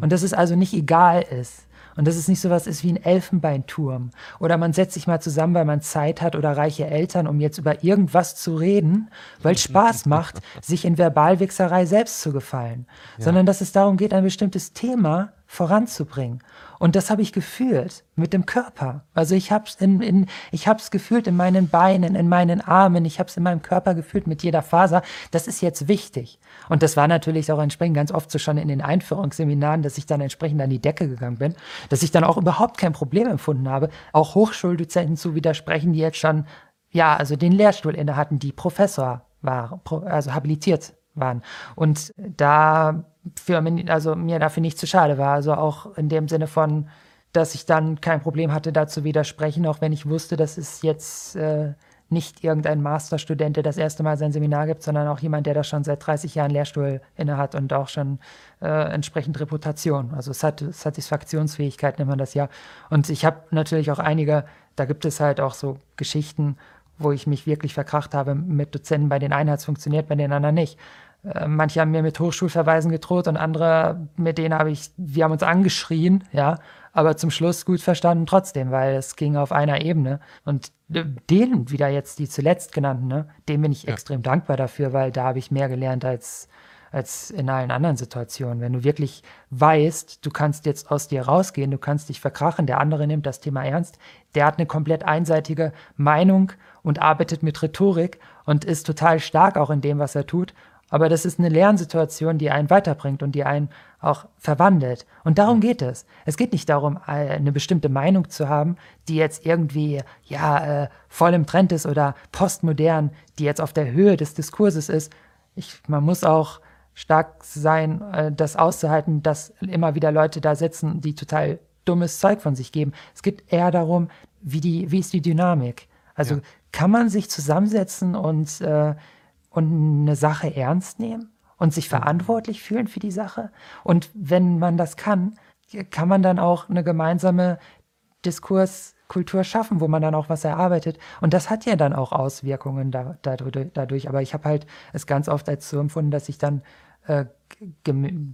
Und dass es also nicht egal ist. Und dass es nicht sowas ist wie ein Elfenbeinturm. Oder man setzt sich mal zusammen, weil man Zeit hat oder reiche Eltern, um jetzt über irgendwas zu reden, weil es Spaß macht, sich in Verbalwichserei selbst zu gefallen. Sondern dass es darum geht, ein bestimmtes Thema voranzubringen. Und das habe ich gefühlt mit dem Körper. Also ich habe es in, in, ich hab's gefühlt in meinen Beinen, in meinen Armen, ich habe es in meinem Körper gefühlt mit jeder Faser. Das ist jetzt wichtig. Und das war natürlich auch entsprechend ganz oft so schon in den Einführungsseminaren, dass ich dann entsprechend an die Decke gegangen bin, dass ich dann auch überhaupt kein Problem empfunden habe, auch Hochschuldozenten zu widersprechen, die jetzt schon, ja, also den Lehrstuhl inne hatten, die Professor waren, pro- also habilitiert waren. Und da für also mir dafür nicht zu schade war. Also auch in dem Sinne von, dass ich dann kein Problem hatte, da zu widersprechen, auch wenn ich wusste, das ist jetzt äh, nicht irgendein Masterstudent, der das erste Mal sein Seminar gibt, sondern auch jemand, der da schon seit 30 Jahren Lehrstuhl inne hat und auch schon äh, entsprechend Reputation. Also Sat Satisfaktionsfähigkeit nennt man das ja. Und ich habe natürlich auch einige, da gibt es halt auch so Geschichten, wo ich mich wirklich verkracht habe mit Dozenten. Bei den einen hat es funktioniert, bei den anderen nicht. Äh, Manche haben mir mit Hochschulverweisen gedroht und andere, mit denen habe ich, wir haben uns angeschrien, ja, aber zum Schluss gut verstanden trotzdem, weil es ging auf einer Ebene. Und äh, denen wieder jetzt, die zuletzt genannten, ne, denen bin ich Ja. extrem dankbar dafür, weil da habe ich mehr gelernt als, als in allen anderen Situationen. Wenn du wirklich weißt, du kannst jetzt aus dir rausgehen, du kannst dich verkrachen, der andere nimmt das Thema ernst, der hat eine komplett einseitige Meinung und arbeitet mit Rhetorik und ist total stark auch in dem, was er tut. Aber das ist eine Lernsituation, die einen weiterbringt und die einen auch verwandelt. Und darum geht es. Es geht nicht darum, äh, eine bestimmte Meinung zu haben, die jetzt irgendwie ja äh, voll im Trend ist oder postmodern, die jetzt auf der Höhe des Diskurses ist. Ich, man muss auch stark sein, äh, das auszuhalten, dass immer wieder Leute da sitzen, die total dummes Zeug von sich geben. Es geht eher darum, wie, die, wie ist die Dynamik. Also Ja. kann man sich zusammensetzen und, äh, und eine Sache ernst nehmen und sich verantwortlich fühlen für die Sache? Und wenn man das kann, kann man dann auch eine gemeinsame Diskurskultur schaffen, wo man dann auch was erarbeitet. Und das hat ja dann auch Auswirkungen da, dadurch, dadurch. Aber ich habe halt es ganz oft als so empfunden, dass ich dann äh,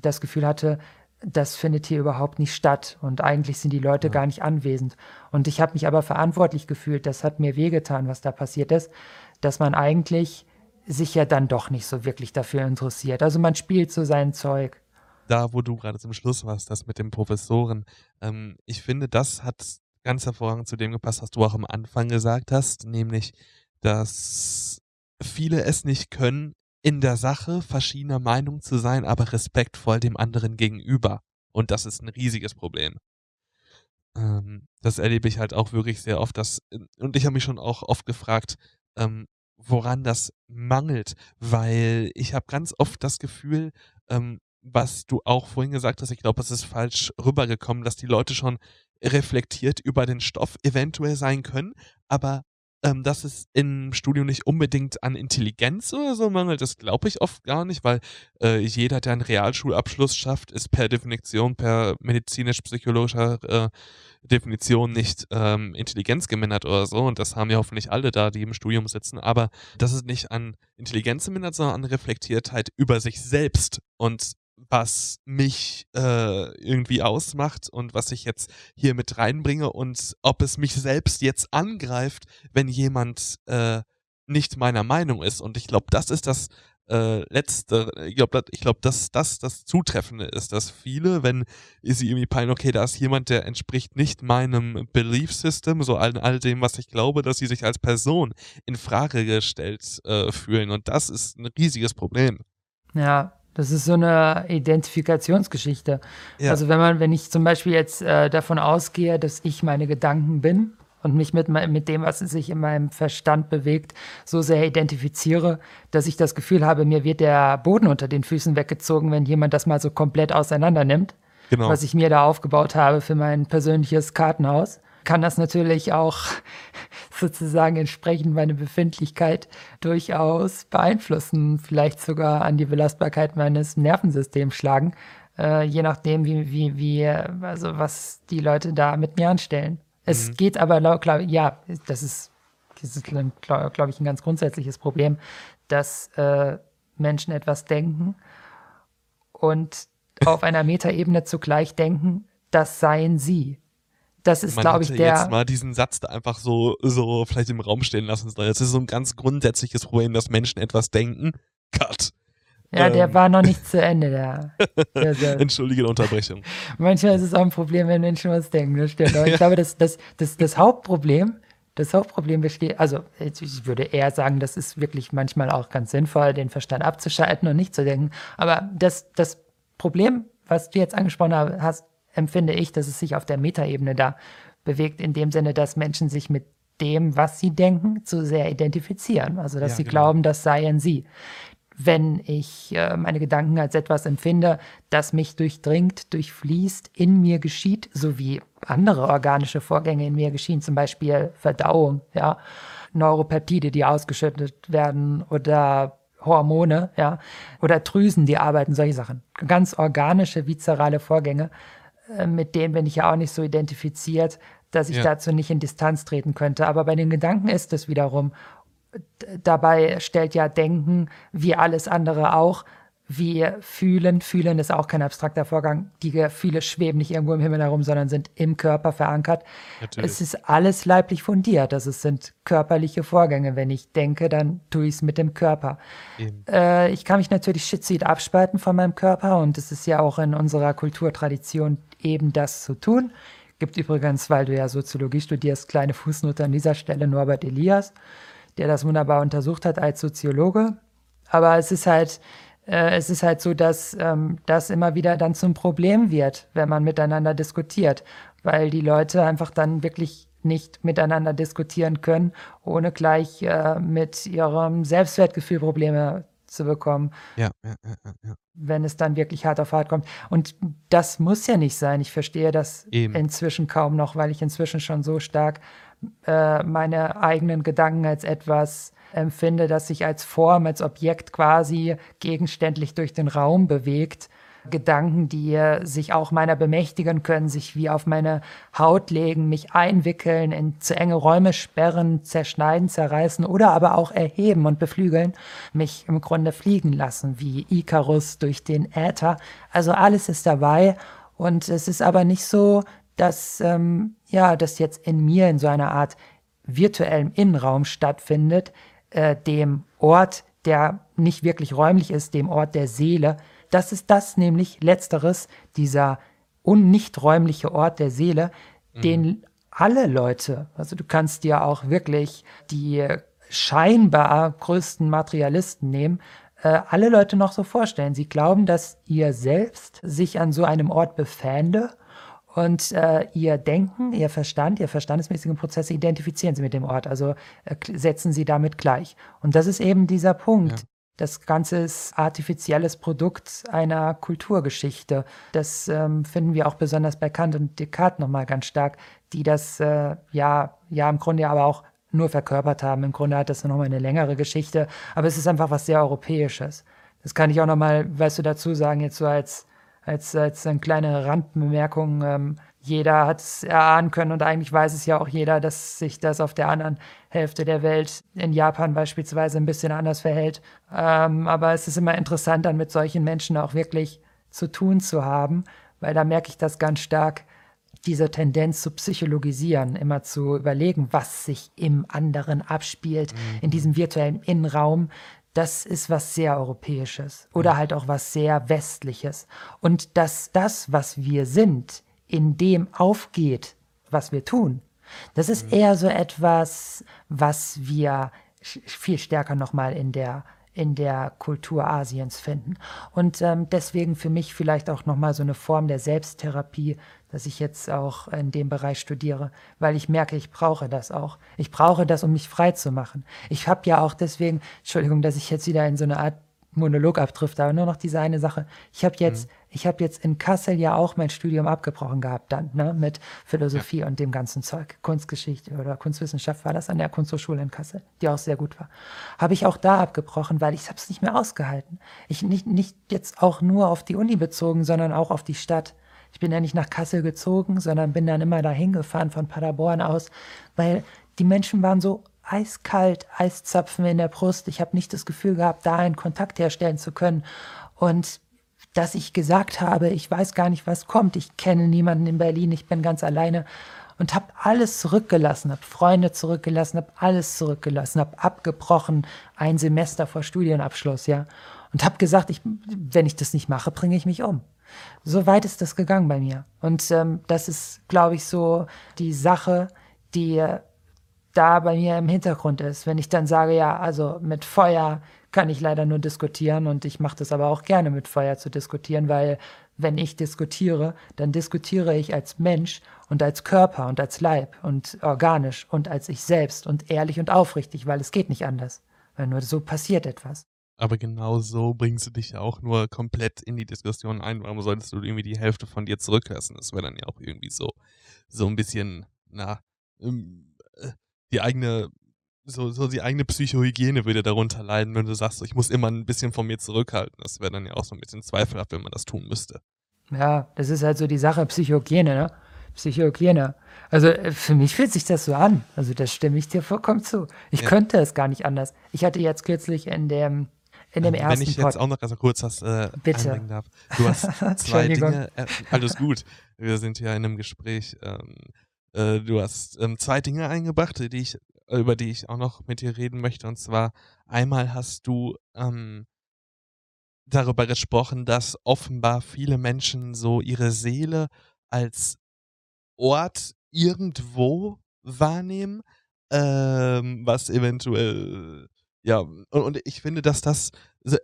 das Gefühl hatte, das findet hier überhaupt nicht statt und eigentlich sind die Leute gar nicht anwesend. Und ich habe mich aber verantwortlich gefühlt, das hat mir wehgetan, was da passiert ist, dass man eigentlich sich ja dann doch nicht so wirklich dafür interessiert. Also man spielt so sein Zeug. da, wo du gerade zum Schluss warst, das mit den Professoren, ähm, ich finde, das hat ganz hervorragend zu dem gepasst, was du auch am Anfang gesagt hast, nämlich, dass viele es nicht können, in der Sache verschiedener Meinung zu sein, aber respektvoll dem anderen gegenüber. Und das ist ein riesiges Problem. Ähm, das erlebe ich halt auch wirklich sehr oft. Dass, und ich habe mich schon auch oft gefragt, ähm, woran das mangelt, weil ich habe ganz oft das Gefühl, ähm, was du auch vorhin gesagt hast, ich glaube, es ist falsch rübergekommen, dass die Leute schon reflektiert über den Stoff eventuell sein können, aber ähm, dass es im Studium nicht unbedingt an Intelligenz oder so mangelt, das glaube ich oft gar nicht, weil äh, jeder, der einen Realschulabschluss schafft, ist per Definition, per medizinisch-psychologischer äh, Definition nicht ähm, Intelligenz gemindert oder so. Und das haben ja hoffentlich alle da, die im Studium sitzen. Aber dass es nicht an Intelligenz mindert, sondern an Reflektiertheit über sich selbst und was mich äh, irgendwie ausmacht und was ich jetzt hier mit reinbringe und ob es mich selbst jetzt angreift, wenn jemand äh, nicht meiner Meinung ist. Und ich glaube, das ist das äh, letzte, ich glaube, ich glaub, dass das das Zutreffende ist, dass viele, wenn sie irgendwie peilen, okay, da ist jemand, der entspricht nicht meinem Belief System, so all, all dem, was ich glaube, dass sie sich als Person in Frage gestellt äh, fühlen. Und das ist ein riesiges Problem. Ja, das ist so eine Identifikationsgeschichte. Ja. Also wenn man, wenn ich zum Beispiel jetzt äh, davon ausgehe, dass ich meine Gedanken bin und mich mit, mit dem, was sich in meinem Verstand bewegt, so sehr identifiziere, dass ich das Gefühl habe, mir wird der Boden unter den Füßen weggezogen, wenn jemand das mal so komplett auseinander nimmt, genau. was ich mir da aufgebaut habe für mein persönliches Kartenhaus kann das natürlich auch sozusagen entsprechend meine Befindlichkeit durchaus beeinflussen, vielleicht sogar an die Belastbarkeit meines Nervensystems schlagen, äh, je nachdem, wie, wie, wie, also was die Leute da mit mir anstellen. Es mhm. geht aber, glaub, ja, das ist, das ist glaube glaub ich, ein ganz grundsätzliches Problem, dass äh, Menschen etwas denken und auf einer Metaebene zugleich denken, das seien sie das ist, glaube ich, der. jetzt mal diesen Satz da einfach so, so vielleicht im Raum stehen lassen. Das ist so ein ganz grundsätzliches Problem, dass Menschen etwas denken. Cut. Ja, ähm. der war noch nicht zu Ende, der. der, der Entschuldige Unterbrechung. Manchmal ist es auch ein Problem, wenn Menschen was denken, das stimmt. Aber ich glaube, das, das, das, das Hauptproblem, das Hauptproblem besteht, also ich würde eher sagen, das ist wirklich manchmal auch ganz sinnvoll, den Verstand abzuschalten und nicht zu denken. Aber das, das Problem, was du jetzt angesprochen hast, empfinde ich, dass es sich auf der Metaebene da bewegt, in dem Sinne, dass Menschen sich mit dem, was sie denken, zu sehr identifizieren. Also, dass ja, sie genau. glauben, das seien sie. Wenn ich äh, meine Gedanken als etwas empfinde, das mich durchdringt, durchfließt, in mir geschieht, sowie andere organische Vorgänge in mir geschehen, zum Beispiel Verdauung, ja, Neuropeptide, die ausgeschüttet werden oder Hormone, ja, oder Drüsen, die arbeiten, solche Sachen. Ganz organische, viszerale Vorgänge mit denen bin ich ja auch nicht so identifiziert, dass ich ja. dazu nicht in Distanz treten könnte. Aber bei den Gedanken ist es wiederum. Dabei stellt ja Denken, wie alles andere auch, wir fühlen. Fühlen ist auch kein abstrakter Vorgang. Die Gefühle schweben nicht irgendwo im Himmel herum, sondern sind im Körper verankert. Natürlich. Es ist alles leiblich fundiert. Also es sind körperliche Vorgänge. Wenn ich denke, dann tue ich es mit dem Körper. Äh, ich kann mich natürlich schizoid abspalten von meinem Körper und es ist ja auch in unserer Kulturtradition eben das zu tun. Gibt übrigens, weil du ja Soziologie studierst, kleine Fußnote an dieser Stelle Norbert Elias, der das wunderbar untersucht hat als Soziologe. Aber es ist halt äh, es ist halt so, dass ähm, das immer wieder dann zum Problem wird, wenn man miteinander diskutiert, weil die Leute einfach dann wirklich nicht miteinander diskutieren können, ohne gleich äh, mit ihrem Selbstwertgefühl Probleme zu bekommen. Ja, ja, ja, ja, Wenn es dann wirklich hart auf hart kommt. Und das muss ja nicht sein. Ich verstehe das Eben. inzwischen kaum noch, weil ich inzwischen schon so stark äh, meine eigenen Gedanken als etwas empfinde, das sich als Form, als Objekt quasi gegenständlich durch den Raum bewegt. Gedanken, die sich auch meiner bemächtigen können, sich wie auf meine Haut legen, mich einwickeln, in zu enge Räume sperren, zerschneiden, zerreißen oder aber auch erheben und beflügeln, mich im Grunde fliegen lassen, wie Icarus durch den Äther. Also alles ist dabei und es ist aber nicht so, dass ähm, ja, das jetzt in mir in so einer Art virtuellem Innenraum stattfindet, äh, dem Ort, der nicht wirklich räumlich ist, dem Ort der Seele. Das ist das nämlich letzteres, dieser un nicht räumliche Ort der Seele, mhm. den alle Leute, also du kannst dir auch wirklich die scheinbar größten Materialisten nehmen, äh, alle Leute noch so vorstellen. Sie glauben, dass ihr selbst sich an so einem Ort befände und äh, ihr Denken, ihr Verstand, ihr verstandesmäßigen Prozesse identifizieren sie mit dem Ort, also äh, setzen sie damit gleich. Und das ist eben dieser Punkt. Ja. Das Ganze ist artifizielles Produkt einer Kulturgeschichte. Das ähm, finden wir auch besonders bei Kant und Descartes nochmal ganz stark, die das äh, ja, ja im Grunde aber auch nur verkörpert haben. Im Grunde hat das nochmal eine längere Geschichte, aber es ist einfach was sehr Europäisches. Das kann ich auch nochmal, weißt du, dazu sagen, jetzt so als als, als eine kleine Randbemerkung. Ähm, jeder hat es erahnen können und eigentlich weiß es ja auch jeder, dass sich das auf der anderen Hälfte der Welt, in Japan beispielsweise, ein bisschen anders verhält. Ähm, aber es ist immer interessant, dann mit solchen Menschen auch wirklich zu tun zu haben, weil da merke ich das ganz stark, diese Tendenz zu psychologisieren, immer zu überlegen, was sich im anderen abspielt, mhm. in diesem virtuellen Innenraum, das ist was sehr Europäisches oder halt auch was sehr Westliches. Und dass das, was wir sind, in dem aufgeht, was wir tun, das ist mhm. eher so etwas, was wir viel stärker nochmal in der in der Kultur Asiens finden. Und ähm, deswegen für mich vielleicht auch nochmal so eine Form der Selbsttherapie, dass ich jetzt auch in dem Bereich studiere, weil ich merke, ich brauche das auch. Ich brauche das, um mich frei zu machen. Ich habe ja auch deswegen, Entschuldigung, dass ich jetzt wieder in so eine Art Monolog abtrifft, aber nur noch diese eine Sache. Ich habe jetzt, mhm. Ich habe jetzt in Kassel ja auch mein Studium abgebrochen gehabt dann, ne, mit Philosophie ja. und dem ganzen Zeug. Kunstgeschichte oder Kunstwissenschaft war das an der Kunsthochschule in Kassel, die auch sehr gut war. Habe ich auch da abgebrochen, weil ich habe es nicht mehr ausgehalten. Ich nicht, nicht jetzt auch nur auf die Uni bezogen, sondern auch auf die Stadt. Ich bin ja nicht nach Kassel gezogen, sondern bin dann immer dahin gefahren von Paderborn aus, weil die Menschen waren so eiskalt, Eiszapfen in der Brust. Ich habe nicht das Gefühl gehabt, da einen Kontakt herstellen zu können. Und dass ich gesagt habe, ich weiß gar nicht, was kommt. Ich kenne niemanden in Berlin, ich bin ganz alleine und habe alles zurückgelassen, habe Freunde zurückgelassen, habe alles zurückgelassen, habe abgebrochen, ein Semester vor Studienabschluss, ja, und habe gesagt, ich, wenn ich das nicht mache, bringe ich mich um. So weit ist das gegangen bei mir. Und ähm, das ist, glaube ich, so die Sache, die da bei mir im Hintergrund ist. Wenn ich dann sage, ja, also mit Feuer kann ich leider nur diskutieren und ich mache das aber auch gerne mit Feuer zu diskutieren, weil wenn ich diskutiere, dann diskutiere ich als Mensch und als Körper und als Leib und organisch und als ich selbst und ehrlich und aufrichtig, weil es geht nicht anders. Weil nur so passiert etwas. Aber genau so bringst du dich ja auch nur komplett in die Diskussion ein. Warum solltest du irgendwie die Hälfte von dir zurücklassen? Das wäre dann ja auch irgendwie so, so ein bisschen, na, ähm, die eigene, so, so die eigene Psychohygiene würde darunter leiden, wenn du sagst, ich muss immer ein bisschen von mir zurückhalten. Das wäre dann ja auch so ein bisschen zweifelhaft, wenn man das tun müsste. Ja, das ist halt so die Sache Psychohygiene, ne? Psychohygiene. Also äh, für mich fühlt sich das so an. Also das stimme ich dir vollkommen zu. Ich ja. könnte es gar nicht anders. Ich hatte jetzt kürzlich in dem in dem ähm, ersten Wenn ich jetzt auch noch also kurz was äh, Bitte. darf. Du hast zwei Dinge. Äh, alles gut. Wir sind ja in einem Gespräch. Ähm, äh, du hast ähm, zwei Dinge eingebracht, die ich, über die ich auch noch mit dir reden möchte. Und zwar einmal hast du ähm, darüber gesprochen, dass offenbar viele Menschen so ihre Seele als Ort irgendwo wahrnehmen, ähm, was eventuell ja, und, und, ich finde, dass das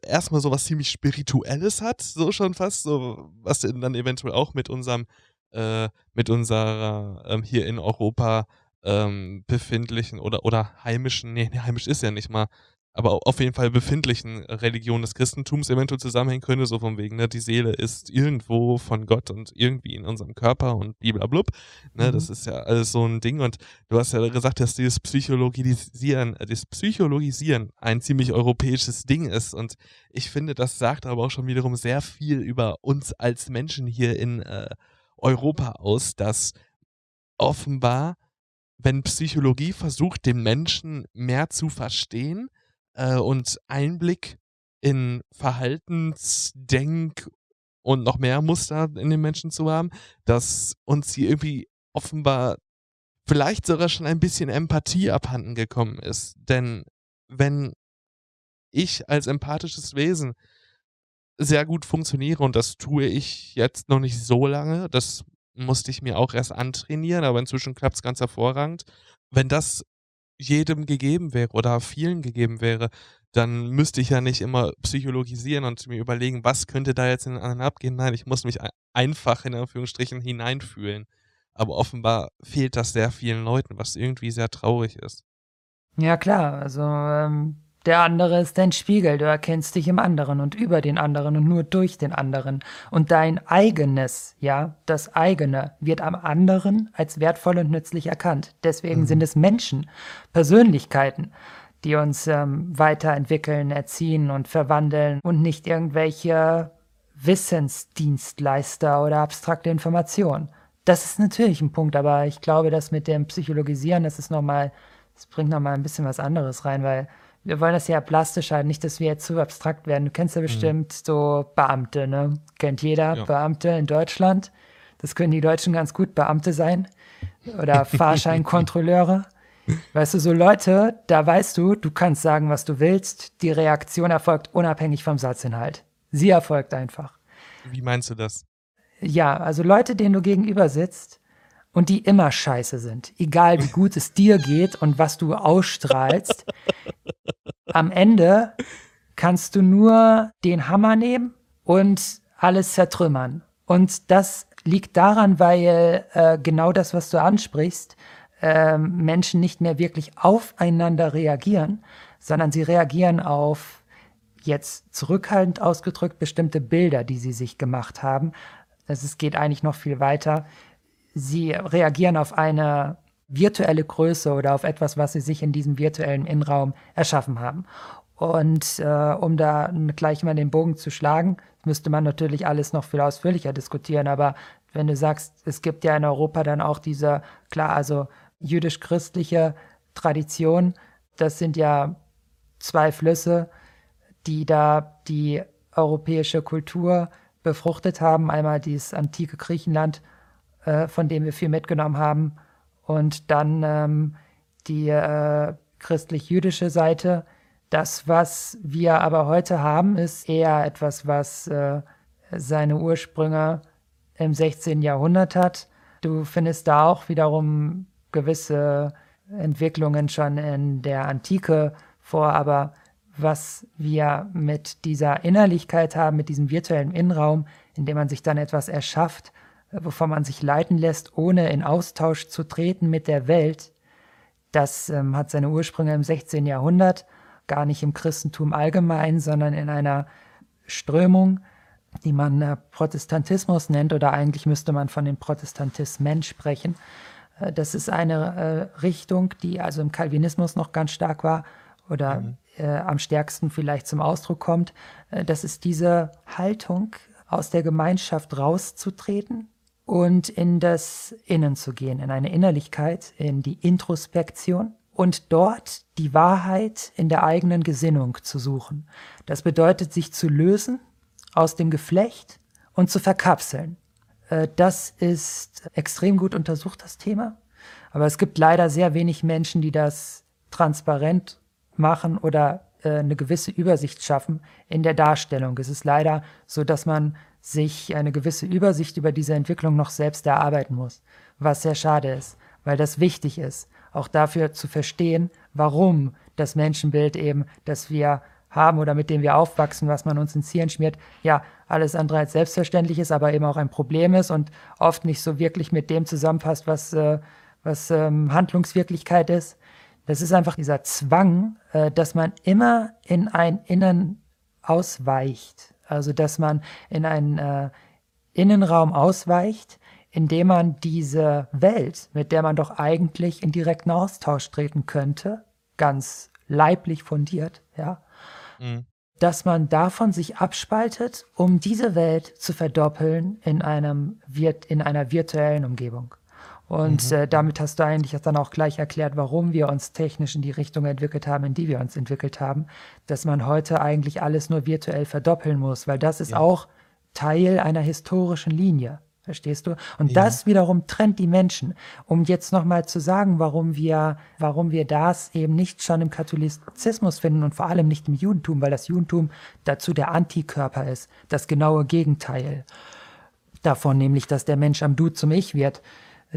erstmal so was ziemlich Spirituelles hat, so schon fast, so was dann eventuell auch mit unserem äh, mit unserer ähm, hier in Europa ähm, befindlichen oder, oder heimischen, nee, nee, heimisch ist ja nicht mal, aber auf jeden Fall befindlichen Religion des Christentums eventuell zusammenhängen könnte, so von wegen, ne, die Seele ist irgendwo von Gott und irgendwie in unserem Körper und bliblablub. Ne, mhm. Das ist ja alles so ein Ding. Und du hast ja gesagt, dass dieses Psychologisieren, äh, das Psychologisieren ein ziemlich europäisches Ding ist. Und ich finde, das sagt aber auch schon wiederum sehr viel über uns als Menschen hier in äh, Europa aus, dass offenbar, wenn Psychologie versucht, den Menschen mehr zu verstehen äh, und Einblick in Verhaltens-, Denk- und noch mehr Muster in den Menschen zu haben, dass uns hier irgendwie offenbar vielleicht sogar schon ein bisschen Empathie abhanden gekommen ist. Denn wenn ich als empathisches Wesen sehr gut funktioniere und das tue ich jetzt noch nicht so lange. Das musste ich mir auch erst antrainieren, aber inzwischen klappt es ganz hervorragend. Wenn das jedem gegeben wäre oder vielen gegeben wäre, dann müsste ich ja nicht immer psychologisieren und mir überlegen, was könnte da jetzt in den anderen abgehen. Nein, ich muss mich einfach in Anführungsstrichen hineinfühlen. Aber offenbar fehlt das sehr vielen Leuten, was irgendwie sehr traurig ist. Ja, klar. Also ähm, der andere ist dein Spiegel, du erkennst dich im anderen und über den anderen und nur durch den anderen. Und dein eigenes, ja, das eigene, wird am anderen als wertvoll und nützlich erkannt. Deswegen mhm. sind es Menschen, Persönlichkeiten, die uns ähm, weiterentwickeln, erziehen und verwandeln und nicht irgendwelche Wissensdienstleister oder abstrakte Informationen. Das ist natürlich ein Punkt, aber ich glaube, dass mit dem Psychologisieren, das ist nochmal, das bringt nochmal ein bisschen was anderes rein, weil wir wollen das ja plastisch halten, nicht, dass wir jetzt zu abstrakt werden. Du kennst ja mhm. bestimmt mhm. so Beamte, ne? Kennt jeder ja. Beamte in Deutschland. Das können die Deutschen ganz gut Beamte sein. Oder Fahrscheinkontrolleure. Weißt du, so Leute, da weißt du, du kannst sagen, was du willst. Die Reaktion erfolgt unabhängig vom Satzinhalt. Sie erfolgt einfach. Wie meinst du das? Ja, also Leute, denen du gegenüber sitzt und die immer scheiße sind. Egal wie gut es dir geht und was du ausstrahlst. Am Ende kannst du nur den Hammer nehmen und alles zertrümmern. Und das liegt daran, weil äh, genau das, was du ansprichst, äh, Menschen nicht mehr wirklich aufeinander reagieren, sondern sie reagieren auf jetzt zurückhaltend ausgedrückt bestimmte Bilder, die sie sich gemacht haben. Also es geht eigentlich noch viel weiter. Sie reagieren auf eine virtuelle Größe oder auf etwas, was sie sich in diesem virtuellen Innenraum erschaffen haben. Und äh, um da gleich mal den Bogen zu schlagen, müsste man natürlich alles noch viel ausführlicher diskutieren. Aber wenn du sagst, es gibt ja in Europa dann auch diese, klar, also jüdisch-christliche Tradition, das sind ja zwei Flüsse, die da die europäische Kultur befruchtet haben. Einmal dieses antike Griechenland, äh, von dem wir viel mitgenommen haben, und dann ähm, die äh, christlich-jüdische Seite, das, was wir aber heute haben, ist eher etwas, was äh, seine Ursprünge im 16. Jahrhundert hat. Du findest da auch wiederum gewisse Entwicklungen schon in der Antike vor, aber was wir mit dieser Innerlichkeit haben, mit diesem virtuellen Innenraum, in dem man sich dann etwas erschafft, wovon man sich leiten lässt, ohne in Austausch zu treten mit der Welt, das ähm, hat seine Ursprünge im 16. Jahrhundert gar nicht im Christentum allgemein, sondern in einer Strömung, die man äh, Protestantismus nennt, oder eigentlich müsste man von den Protestantismen sprechen. Äh, das ist eine äh, Richtung, die also im Calvinismus noch ganz stark war oder mhm. äh, am stärksten vielleicht zum Ausdruck kommt. Äh, das ist diese Haltung, aus der Gemeinschaft rauszutreten und in das Innen zu gehen, in eine Innerlichkeit, in die Introspektion und dort die Wahrheit in der eigenen Gesinnung zu suchen. Das bedeutet, sich zu lösen aus dem Geflecht und zu verkapseln. Äh, das ist extrem gut untersucht, das Thema. Aber es gibt leider sehr wenig Menschen, die das transparent machen oder äh, eine gewisse Übersicht schaffen in der Darstellung. Es ist leider so, dass man sich eine gewisse Übersicht über diese Entwicklung noch selbst erarbeiten muss, was sehr schade ist, weil das wichtig ist auch dafür zu verstehen, warum das Menschenbild eben, das wir haben oder mit dem wir aufwachsen, was man uns ins Hirn schmiert, ja, alles andere als selbstverständlich ist, aber eben auch ein Problem ist und oft nicht so wirklich mit dem zusammenpasst, was, äh, was ähm, Handlungswirklichkeit ist. Das ist einfach dieser Zwang, äh, dass man immer in ein Innen ausweicht. Also, dass man in einen äh, Innenraum ausweicht, indem man diese Welt, mit der man doch eigentlich in direkten Austausch treten könnte, ganz leiblich fundiert, ja, mhm. dass man davon sich abspaltet, um diese Welt zu verdoppeln in einem in einer virtuellen Umgebung. Und mhm. äh, damit hast du eigentlich dann auch gleich erklärt, warum wir uns technisch in die Richtung entwickelt haben, in die wir uns entwickelt haben, dass man heute eigentlich alles nur virtuell verdoppeln muss, weil das ist ja. auch Teil einer historischen Linie. Verstehst du? Und ja. das wiederum trennt die Menschen. Um jetzt nochmal zu sagen, warum wir, warum wir das eben nicht schon im Katholizismus finden und vor allem nicht im Judentum, weil das Judentum dazu der Antikörper ist, das genaue Gegenteil davon, nämlich, dass der Mensch am Du zum Ich wird.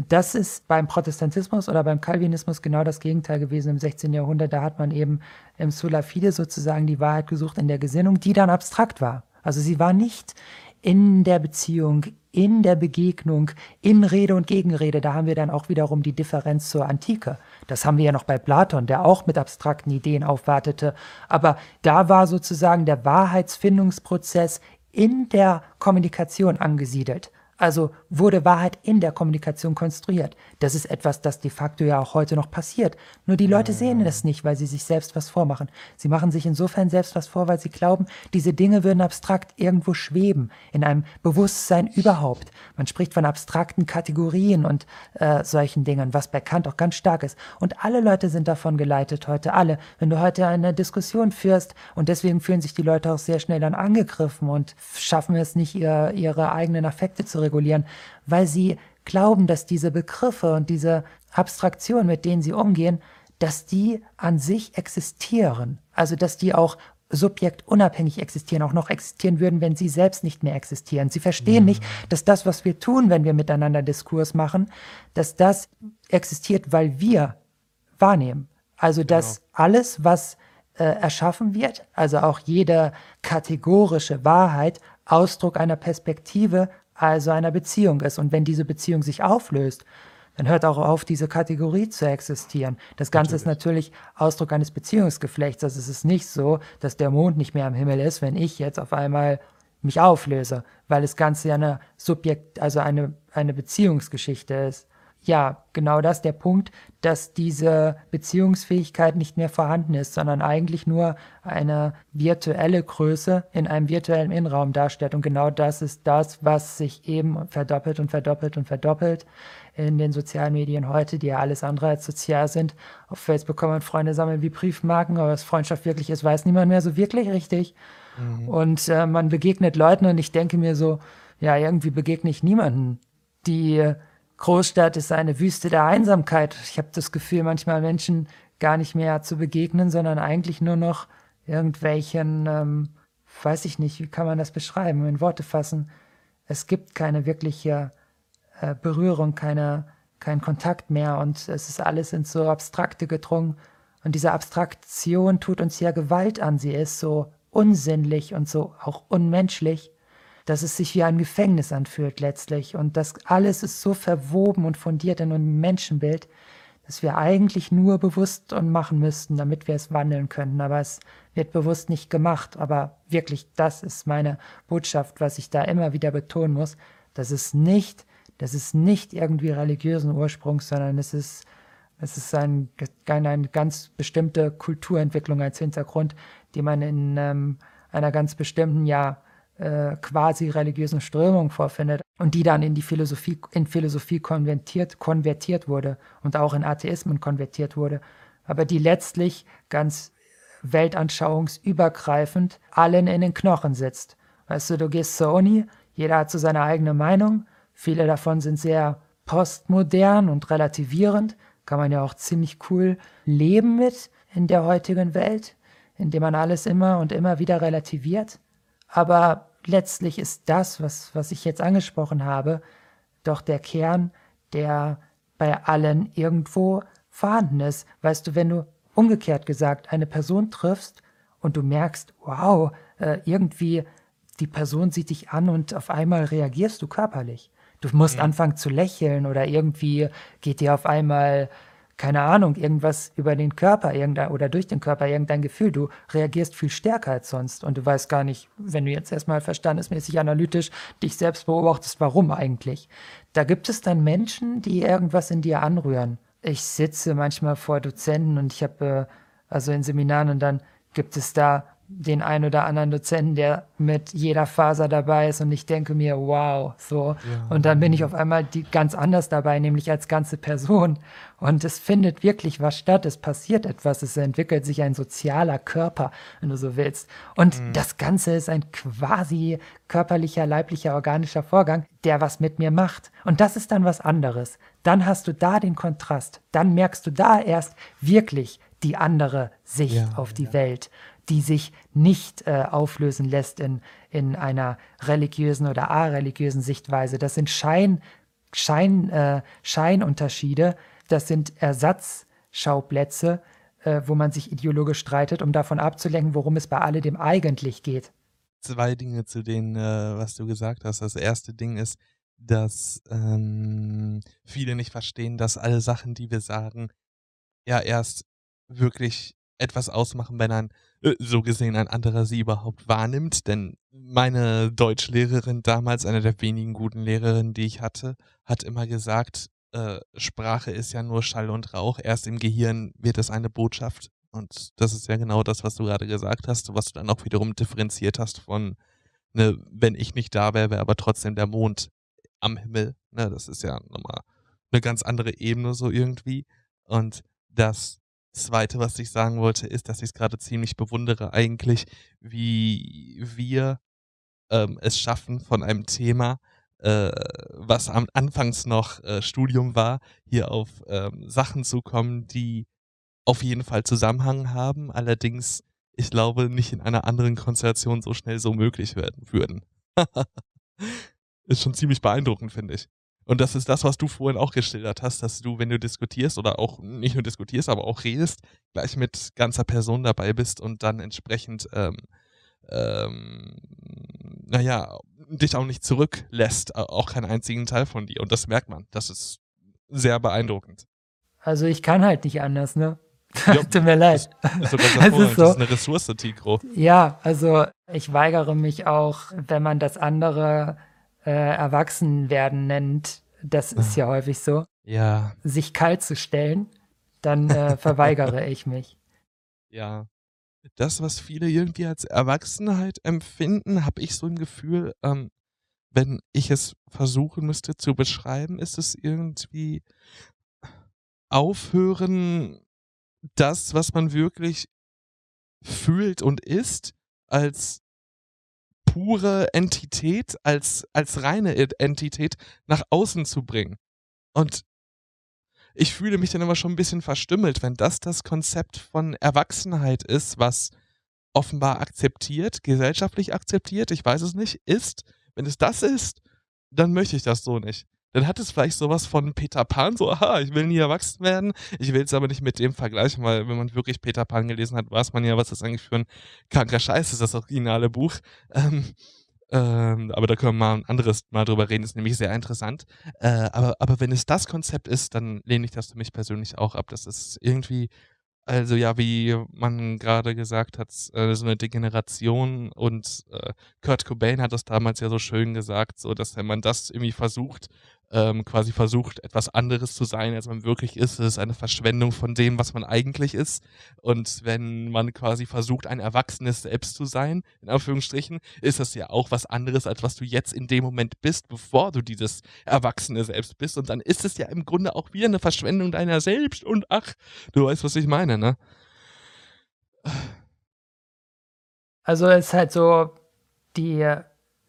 Das ist beim Protestantismus oder beim Calvinismus genau das Gegenteil gewesen im 16. Jahrhundert. Da hat man eben im Sola Fide sozusagen die Wahrheit gesucht in der Gesinnung, die dann abstrakt war. Also sie war nicht in der Beziehung, in der Begegnung, in Rede und Gegenrede, da haben wir dann auch wiederum die Differenz zur Antike. Das haben wir ja noch bei Platon, der auch mit abstrakten Ideen aufwartete. Aber da war sozusagen der Wahrheitsfindungsprozess in der Kommunikation angesiedelt. Also wurde Wahrheit in der Kommunikation konstruiert. Das ist etwas, das de facto ja auch heute noch passiert. Nur die Leute sehen das nicht, weil sie sich selbst was vormachen. Sie machen sich insofern selbst was vor, weil sie glauben, diese Dinge würden abstrakt irgendwo schweben, in einem Bewusstsein überhaupt. Man spricht von abstrakten Kategorien und äh, solchen Dingen, was bei Kant auch ganz stark ist. Und alle Leute sind davon geleitet heute, alle. Wenn du heute eine Diskussion führst und deswegen fühlen sich die Leute auch sehr schnell dann angegriffen und schaffen es nicht, ihr, ihre eigenen Affekte zu regulieren, weil sie glauben, dass diese Begriffe und diese Abstraktionen, mit denen sie umgehen, dass die an sich existieren. Also dass die auch subjektunabhängig existieren, auch noch existieren würden, wenn sie selbst nicht mehr existieren. Sie verstehen mhm. nicht, dass das, was wir tun, wenn wir miteinander Diskurs machen, dass das existiert, weil wir wahrnehmen. Also dass genau. alles, was äh, erschaffen wird, also auch jede kategorische Wahrheit, Ausdruck einer Perspektive, also einer Beziehung ist. Und wenn diese Beziehung sich auflöst, dann hört auch auf, diese Kategorie zu existieren. Das Ganze natürlich. ist natürlich Ausdruck eines Beziehungsgeflechts. Also es ist nicht so, dass der Mond nicht mehr am Himmel ist, wenn ich jetzt auf einmal mich auflöse, weil das Ganze ja eine Subjekt, also eine, eine Beziehungsgeschichte ist ja, genau das der Punkt, dass diese Beziehungsfähigkeit nicht mehr vorhanden ist, sondern eigentlich nur eine virtuelle Größe in einem virtuellen Innenraum darstellt. Und genau das ist das, was sich eben verdoppelt und verdoppelt und verdoppelt in den sozialen Medien heute, die ja alles andere als sozial sind. Auf Facebook kann man Freunde sammeln wie Briefmarken, aber was Freundschaft wirklich ist, weiß niemand mehr so wirklich richtig. Mhm. Und äh, man begegnet Leuten und ich denke mir so, ja, irgendwie begegne ich niemanden, die Großstadt ist eine Wüste der Einsamkeit. Ich habe das Gefühl, manchmal Menschen gar nicht mehr zu begegnen, sondern eigentlich nur noch irgendwelchen, ähm, weiß ich nicht, wie kann man das beschreiben, in Worte fassen. Es gibt keine wirkliche äh, Berührung, keine, kein Kontakt mehr und es ist alles ins so Abstrakte gedrungen. Und diese Abstraktion tut uns ja Gewalt an. Sie ist so unsinnlich und so auch unmenschlich dass es sich wie ein Gefängnis anfühlt letztlich. Und das alles ist so verwoben und fundiert in einem Menschenbild, dass wir eigentlich nur bewusst und machen müssten, damit wir es wandeln könnten. Aber es wird bewusst nicht gemacht. Aber wirklich, das ist meine Botschaft, was ich da immer wieder betonen muss. Das ist nicht, das ist nicht irgendwie religiösen Ursprungs, sondern es ist, es ist ein, eine ganz bestimmte Kulturentwicklung als Hintergrund, die man in ähm, einer ganz bestimmten, ja, äh, quasi religiösen Strömung vorfindet und die dann in die Philosophie, in Philosophie konvertiert, konvertiert wurde und auch in Atheismen konvertiert wurde, aber die letztlich ganz weltanschauungsübergreifend allen in den Knochen sitzt. Weißt du, du gehst zur Uni, jeder hat so seine eigene Meinung, viele davon sind sehr postmodern und relativierend, kann man ja auch ziemlich cool leben mit in der heutigen Welt, indem man alles immer und immer wieder relativiert. Aber letztlich ist das, was, was ich jetzt angesprochen habe, doch der Kern, der bei allen irgendwo vorhanden ist. Weißt du, wenn du umgekehrt gesagt eine Person triffst und du merkst, wow, äh, irgendwie die Person sieht dich an und auf einmal reagierst du körperlich. Du musst ja. anfangen zu lächeln oder irgendwie geht dir auf einmal keine Ahnung, irgendwas über den Körper irgendein, oder durch den Körper irgendein Gefühl. Du reagierst viel stärker als sonst und du weißt gar nicht, wenn du jetzt erstmal verstandesmäßig analytisch dich selbst beobachtest, warum eigentlich. Da gibt es dann Menschen, die irgendwas in dir anrühren. Ich sitze manchmal vor Dozenten und ich habe, äh, also in Seminaren und dann gibt es da den ein oder anderen Dozenten, der mit jeder Faser dabei ist und ich denke mir, wow, so. Ja. Und dann bin ich auf einmal die, ganz anders dabei, nämlich als ganze Person. Und es findet wirklich was statt, es passiert etwas, es entwickelt sich ein sozialer Körper, wenn du so willst. Und mhm. das Ganze ist ein quasi körperlicher, leiblicher, organischer Vorgang, der was mit mir macht. Und das ist dann was anderes. Dann hast du da den Kontrast. Dann merkst du da erst wirklich die andere Sicht ja, auf die ja. Welt die sich nicht äh, auflösen lässt in, in einer religiösen oder areligiösen Sichtweise. Das sind Schein, Schein, äh, Scheinunterschiede, das sind Ersatzschauplätze, äh, wo man sich ideologisch streitet, um davon abzulenken, worum es bei alledem eigentlich geht. Zwei Dinge zu denen, äh, was du gesagt hast. Das erste Ding ist, dass ähm, viele nicht verstehen, dass alle Sachen, die wir sagen, ja erst wirklich etwas ausmachen, wenn ein äh, so gesehen ein anderer sie überhaupt wahrnimmt. Denn meine Deutschlehrerin damals, eine der wenigen guten Lehrerinnen, die ich hatte, hat immer gesagt, äh, Sprache ist ja nur Schall und Rauch. Erst im Gehirn wird es eine Botschaft. Und das ist ja genau das, was du gerade gesagt hast, was du dann auch wiederum differenziert hast von, ne, wenn ich nicht da wäre, wäre aber trotzdem der Mond am Himmel. Ne, das ist ja nochmal eine ganz andere Ebene so irgendwie. Und das Zweite, was ich sagen wollte, ist, dass ich es gerade ziemlich bewundere eigentlich, wie wir ähm, es schaffen, von einem Thema, äh, was am anfangs noch äh, Studium war, hier auf ähm, Sachen zu kommen, die auf jeden Fall Zusammenhang haben, allerdings ich glaube nicht in einer anderen Konstellation so schnell so möglich werden würden. ist schon ziemlich beeindruckend, finde ich. Und das ist das, was du vorhin auch geschildert hast, dass du, wenn du diskutierst oder auch nicht nur diskutierst, aber auch redest, gleich mit ganzer Person dabei bist und dann entsprechend, ähm, ähm, naja, dich auch nicht zurücklässt, auch keinen einzigen Teil von dir. Und das merkt man. Das ist sehr beeindruckend. Also ich kann halt nicht anders, ne? Ja, Tut mir leid. Das ist, sogar das ist, so. das ist eine Ressource, Tigro. Ja, also ich weigere mich auch, wenn man das andere äh, Erwachsenwerden nennt, das ist ja häufig so, ja. sich kalt zu stellen, dann äh, verweigere ich mich. Ja. Das, was viele irgendwie als Erwachsenheit empfinden, habe ich so ein Gefühl, ähm, wenn ich es versuchen müsste zu beschreiben, ist es irgendwie aufhören, das, was man wirklich fühlt und ist, als pure Entität, als, als reine Entität nach außen zu bringen. Und ich fühle mich dann immer schon ein bisschen verstümmelt, wenn das das Konzept von Erwachsenheit ist, was offenbar akzeptiert, gesellschaftlich akzeptiert, ich weiß es nicht, ist. Wenn es das ist, dann möchte ich das so nicht dann hat es vielleicht sowas von Peter Pan, so, aha, ich will nie erwachsen werden. Ich will es aber nicht mit dem vergleichen, weil wenn man wirklich Peter Pan gelesen hat, weiß man ja, was das eigentlich für ein kranker Scheiß ist, das originale Buch. Ähm, ähm, aber da können wir mal ein anderes Mal drüber reden, ist nämlich sehr interessant. Äh, aber, aber wenn es das Konzept ist, dann lehne ich das für mich persönlich auch ab. Das ist irgendwie also ja, wie man gerade gesagt hat, äh, so eine Degeneration und äh, Kurt Cobain hat das damals ja so schön gesagt, so dass wenn man das irgendwie versucht, ähm, quasi versucht, etwas anderes zu sein, als man wirklich ist, ist eine Verschwendung von dem, was man eigentlich ist. Und wenn man quasi versucht, ein erwachsenes Selbst zu sein, in Anführungsstrichen, ist das ja auch was anderes, als was du jetzt in dem Moment bist, bevor du dieses erwachsene Selbst bist. Und dann ist es ja im Grunde auch wieder eine Verschwendung deiner selbst. Und ach, du weißt, was ich meine ne? Also es ist halt so die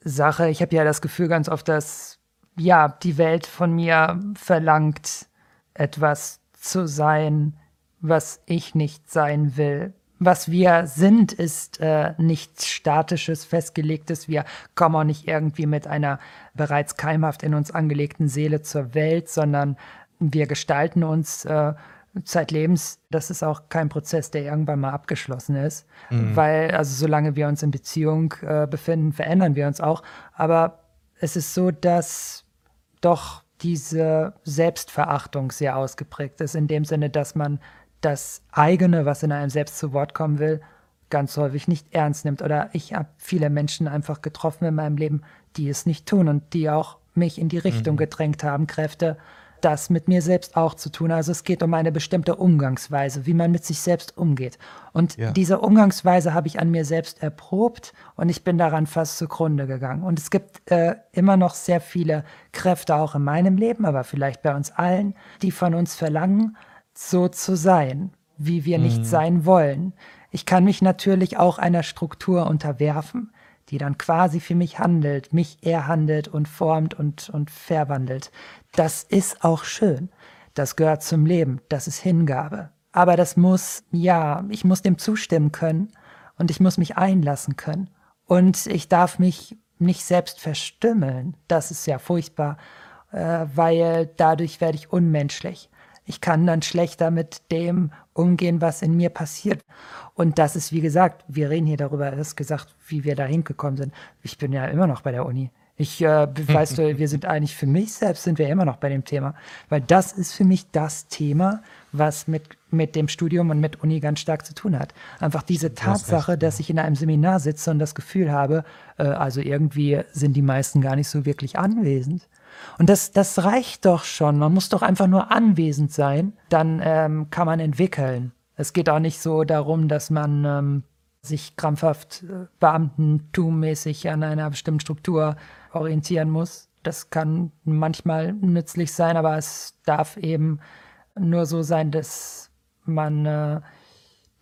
Sache, ich habe ja das Gefühl ganz oft, dass ja, die Welt von mir verlangt, etwas zu sein, was ich nicht sein will. Was wir sind, ist äh, nichts Statisches, Festgelegtes. Wir kommen auch nicht irgendwie mit einer bereits keimhaft in uns angelegten Seele zur Welt, sondern wir gestalten uns äh, zeitlebens, das ist auch kein Prozess, der irgendwann mal abgeschlossen ist. Mhm. Weil, also solange wir uns in Beziehung äh, befinden, verändern wir uns auch. Aber es ist so, dass doch diese Selbstverachtung sehr ausgeprägt ist, in dem Sinne, dass man das eigene, was in einem selbst zu Wort kommen will, ganz häufig nicht ernst nimmt. Oder ich habe viele Menschen einfach getroffen in meinem Leben, die es nicht tun und die auch mich in die Richtung mhm. gedrängt haben, Kräfte, das mit mir selbst auch zu tun. Also es geht um eine bestimmte Umgangsweise, wie man mit sich selbst umgeht. Und ja. diese Umgangsweise habe ich an mir selbst erprobt und ich bin daran fast zugrunde gegangen. Und es gibt äh, immer noch sehr viele Kräfte auch in meinem Leben, aber vielleicht bei uns allen, die von uns verlangen, so zu sein, wie wir mhm. nicht sein wollen. Ich kann mich natürlich auch einer Struktur unterwerfen, die dann quasi für mich handelt, mich eher handelt und formt und, und verwandelt. Das ist auch schön. Das gehört zum Leben. Das ist Hingabe. Aber das muss, ja, ich muss dem zustimmen können und ich muss mich einlassen können. Und ich darf mich nicht selbst verstümmeln. Das ist ja furchtbar, äh, weil dadurch werde ich unmenschlich. Ich kann dann schlechter mit dem umgehen, was in mir passiert. Und das ist, wie gesagt, wir reden hier darüber, du hast gesagt, wie wir da hingekommen sind. Ich bin ja immer noch bei der Uni. Ich, äh, weißt du, wir sind eigentlich für mich selbst sind wir immer noch bei dem Thema, weil das ist für mich das Thema, was mit, mit dem Studium und mit Uni ganz stark zu tun hat. Einfach diese Tatsache, recht, dass ich in einem Seminar sitze und das Gefühl habe, äh, also irgendwie sind die meisten gar nicht so wirklich anwesend. Und das, das reicht doch schon. Man muss doch einfach nur anwesend sein, dann ähm, kann man entwickeln. Es geht auch nicht so darum, dass man ähm, sich krampfhaft äh, beamtentummäßig an einer bestimmten Struktur orientieren muss. Das kann manchmal nützlich sein, aber es darf eben nur so sein, dass man äh,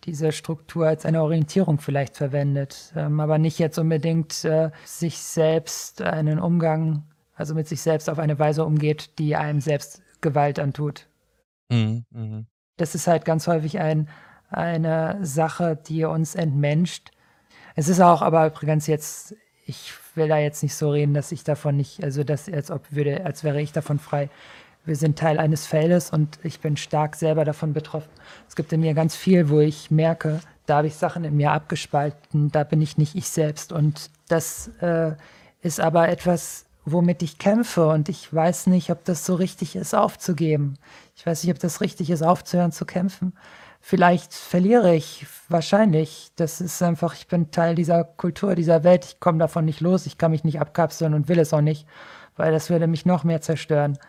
diese Struktur als eine Orientierung vielleicht verwendet, ähm, aber nicht jetzt unbedingt äh, sich selbst einen Umgang, also mit sich selbst auf eine Weise umgeht, die einem selbst Gewalt antut. Mhm, mh. Das ist halt ganz häufig ein, eine Sache, die uns entmenscht. Es ist auch aber übrigens jetzt, ich will da jetzt nicht so reden, dass ich davon nicht, also das als ob würde, als wäre ich davon frei. Wir sind Teil eines Feldes und ich bin stark selber davon betroffen. Es gibt in mir ganz viel, wo ich merke, da habe ich Sachen in mir abgespalten, da bin ich nicht ich selbst. Und das äh, ist aber etwas, womit ich kämpfe und ich weiß nicht, ob das so richtig ist, aufzugeben. Ich weiß nicht, ob das richtig ist, aufzuhören zu kämpfen. Vielleicht verliere ich, wahrscheinlich. Das ist einfach, ich bin Teil dieser Kultur, dieser Welt. Ich komme davon nicht los. Ich kann mich nicht abkapseln und will es auch nicht, weil das würde mich noch mehr zerstören.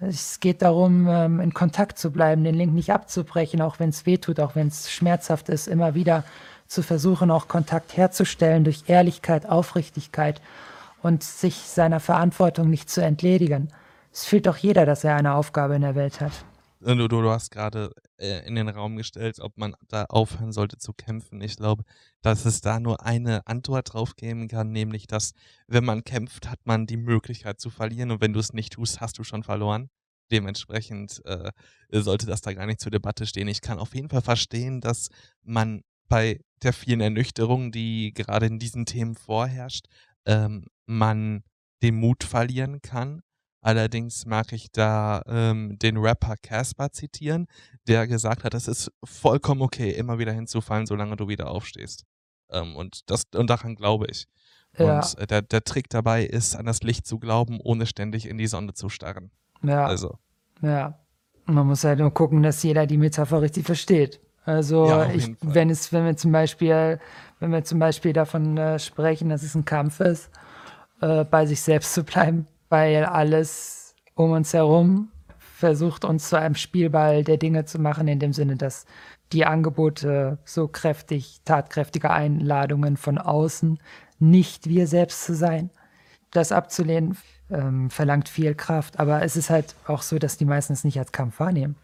Es geht darum, ähm, in Kontakt zu bleiben, den Link nicht abzubrechen, auch wenn es weh tut, auch wenn es schmerzhaft ist, immer wieder zu versuchen, auch Kontakt herzustellen durch Ehrlichkeit, Aufrichtigkeit und sich seiner Verantwortung nicht zu entledigen. Es fühlt doch jeder, dass er eine Aufgabe in der Welt hat. Du, du, du hast gerade äh, in den Raum gestellt, ob man da aufhören sollte zu kämpfen. Ich glaube, dass es da nur eine Antwort drauf geben kann, nämlich, dass wenn man kämpft, hat man die Möglichkeit zu verlieren und wenn du es nicht tust, hast du schon verloren. Dementsprechend äh, sollte das da gar nicht zur Debatte stehen. Ich kann auf jeden Fall verstehen, dass man bei der vielen Ernüchterung, die gerade in diesen Themen vorherrscht, ähm, man den Mut verlieren kann Allerdings mag ich da ähm, den Rapper Casper zitieren, der gesagt hat, es ist vollkommen okay, immer wieder hinzufallen, solange du wieder aufstehst. Ähm, und, das, und daran glaube ich. Ja. Und äh, der, der Trick dabei ist, an das Licht zu glauben, ohne ständig in die Sonne zu starren. Ja. Also. Ja. Man muss halt nur gucken, dass jeder die Metapher richtig versteht. Also ja, ich, wenn es, wenn wir zum Beispiel, wenn wir zum Beispiel davon äh, sprechen, dass es ein Kampf ist, äh, bei sich selbst zu bleiben, weil alles um uns herum versucht, uns zu einem Spielball der Dinge zu machen, in dem Sinne, dass die Angebote so kräftig, tatkräftige Einladungen von außen, nicht wir selbst zu sein. Das abzulehnen ähm, verlangt viel Kraft, aber es ist halt auch so, dass die meisten es nicht als Kampf wahrnehmen.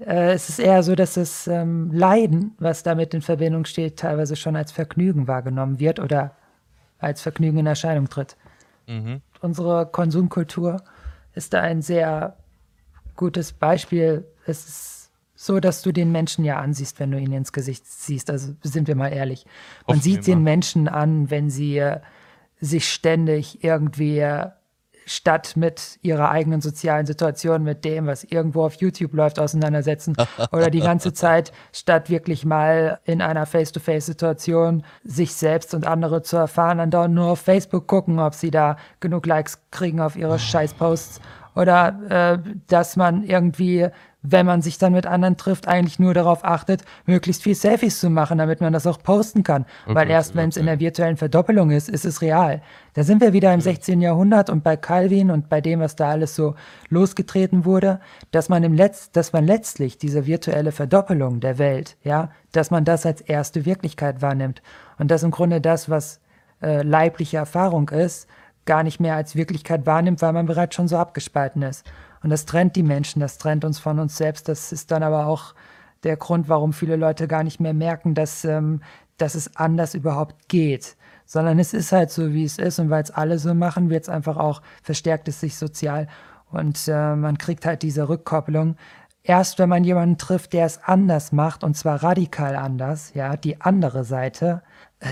Äh, es ist eher so, dass das ähm, Leiden, was damit in Verbindung steht, teilweise schon als Vergnügen wahrgenommen wird oder als Vergnügen in Erscheinung tritt. Mhm unsere Konsumkultur ist da ein sehr gutes Beispiel. Es ist so, dass du den Menschen ja ansiehst, wenn du ihn ins Gesicht siehst. Also sind wir mal ehrlich. Man Offen sieht den Menschen an, wenn sie äh, sich ständig irgendwie äh, statt mit ihrer eigenen sozialen Situation, mit dem, was irgendwo auf YouTube läuft, auseinandersetzen oder die ganze Zeit statt wirklich mal in einer Face-to-Face-Situation sich selbst und andere zu erfahren, dann dauernd nur auf Facebook gucken, ob sie da genug Likes kriegen auf ihre Scheiß-Posts oder äh, dass man irgendwie wenn man sich dann mit anderen trifft, eigentlich nur darauf achtet, möglichst viel Selfies zu machen, damit man das auch posten kann. Okay, Weil erst wenn es in der virtuellen Verdoppelung ist, ist es real. Da sind wir wieder im 16. Jahrhundert und bei Calvin und bei dem, was da alles so losgetreten wurde, dass man im Letz dass man letztlich diese virtuelle Verdoppelung der Welt, ja, dass man das als erste Wirklichkeit wahrnimmt. Und das im Grunde das, was äh, leibliche Erfahrung ist, gar nicht mehr als Wirklichkeit wahrnimmt, weil man bereits schon so abgespalten ist. Und das trennt die Menschen, das trennt uns von uns selbst. Das ist dann aber auch der Grund, warum viele Leute gar nicht mehr merken, dass, ähm, dass es anders überhaupt geht. Sondern es ist halt so, wie es ist. Und weil es alle so machen, wird es einfach auch, verstärkt es sich sozial. Und äh, man kriegt halt diese Rückkopplung. Erst wenn man jemanden trifft, der es anders macht, und zwar radikal anders, ja, die andere Seite,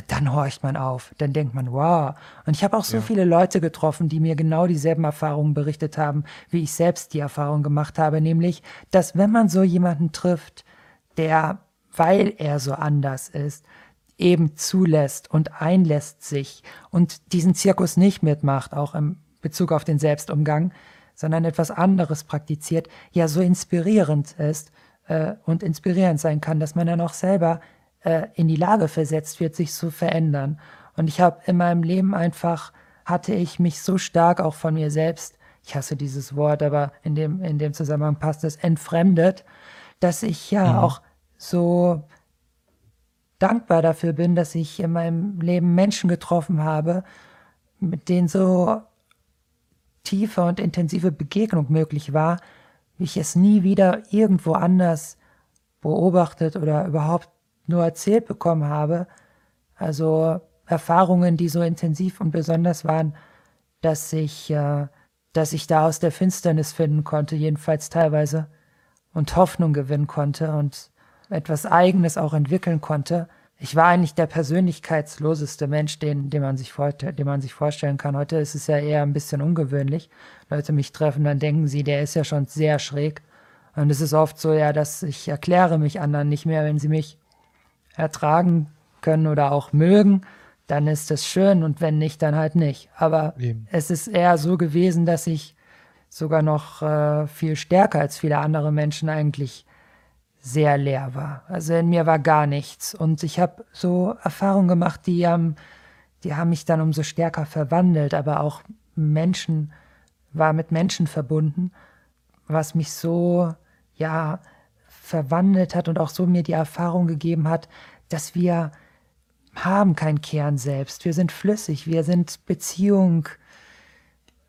dann horcht man auf, dann denkt man, wow. Und ich habe auch so ja. viele Leute getroffen, die mir genau dieselben Erfahrungen berichtet haben, wie ich selbst die Erfahrung gemacht habe, nämlich, dass wenn man so jemanden trifft, der, weil er so anders ist, eben zulässt und einlässt sich und diesen Zirkus nicht mitmacht, auch im Bezug auf den Selbstumgang, sondern etwas anderes praktiziert, ja so inspirierend ist äh, und inspirierend sein kann, dass man dann auch selber äh, in die Lage versetzt wird, sich zu verändern. Und ich habe in meinem Leben einfach, hatte ich mich so stark auch von mir selbst, ich hasse dieses Wort, aber in dem, in dem Zusammenhang passt es, entfremdet, dass ich ja mhm. auch so dankbar dafür bin, dass ich in meinem Leben Menschen getroffen habe, mit denen so tiefe und intensive Begegnung möglich war, wie ich es nie wieder irgendwo anders beobachtet oder überhaupt nur erzählt bekommen habe. Also Erfahrungen, die so intensiv und besonders waren, dass ich, äh, dass ich da aus der Finsternis finden konnte, jedenfalls teilweise. und Hoffnung gewinnen konnte und etwas Eigenes auch entwickeln konnte. Ich war eigentlich der persönlichkeitsloseste Mensch, den, den, man sich den man sich vorstellen kann. Heute ist es ja eher ein bisschen ungewöhnlich. Leute mich treffen, dann denken sie, der ist ja schon sehr schräg. Und es ist oft so, ja, dass ich erkläre mich anderen nicht mehr, wenn sie mich ertragen können oder auch mögen, dann ist das schön und wenn nicht, dann halt nicht. Aber Eben. es ist eher so gewesen, dass ich sogar noch äh, viel stärker als viele andere Menschen eigentlich sehr leer war. Also in mir war gar nichts. Und ich habe so Erfahrungen gemacht, die, ähm, die haben mich dann umso stärker verwandelt, aber auch Menschen, war mit Menschen verbunden, was mich so, ja, verwandelt hat und auch so mir die Erfahrung gegeben hat, dass wir haben keinen Kern selbst. Wir sind flüssig, wir sind Beziehung.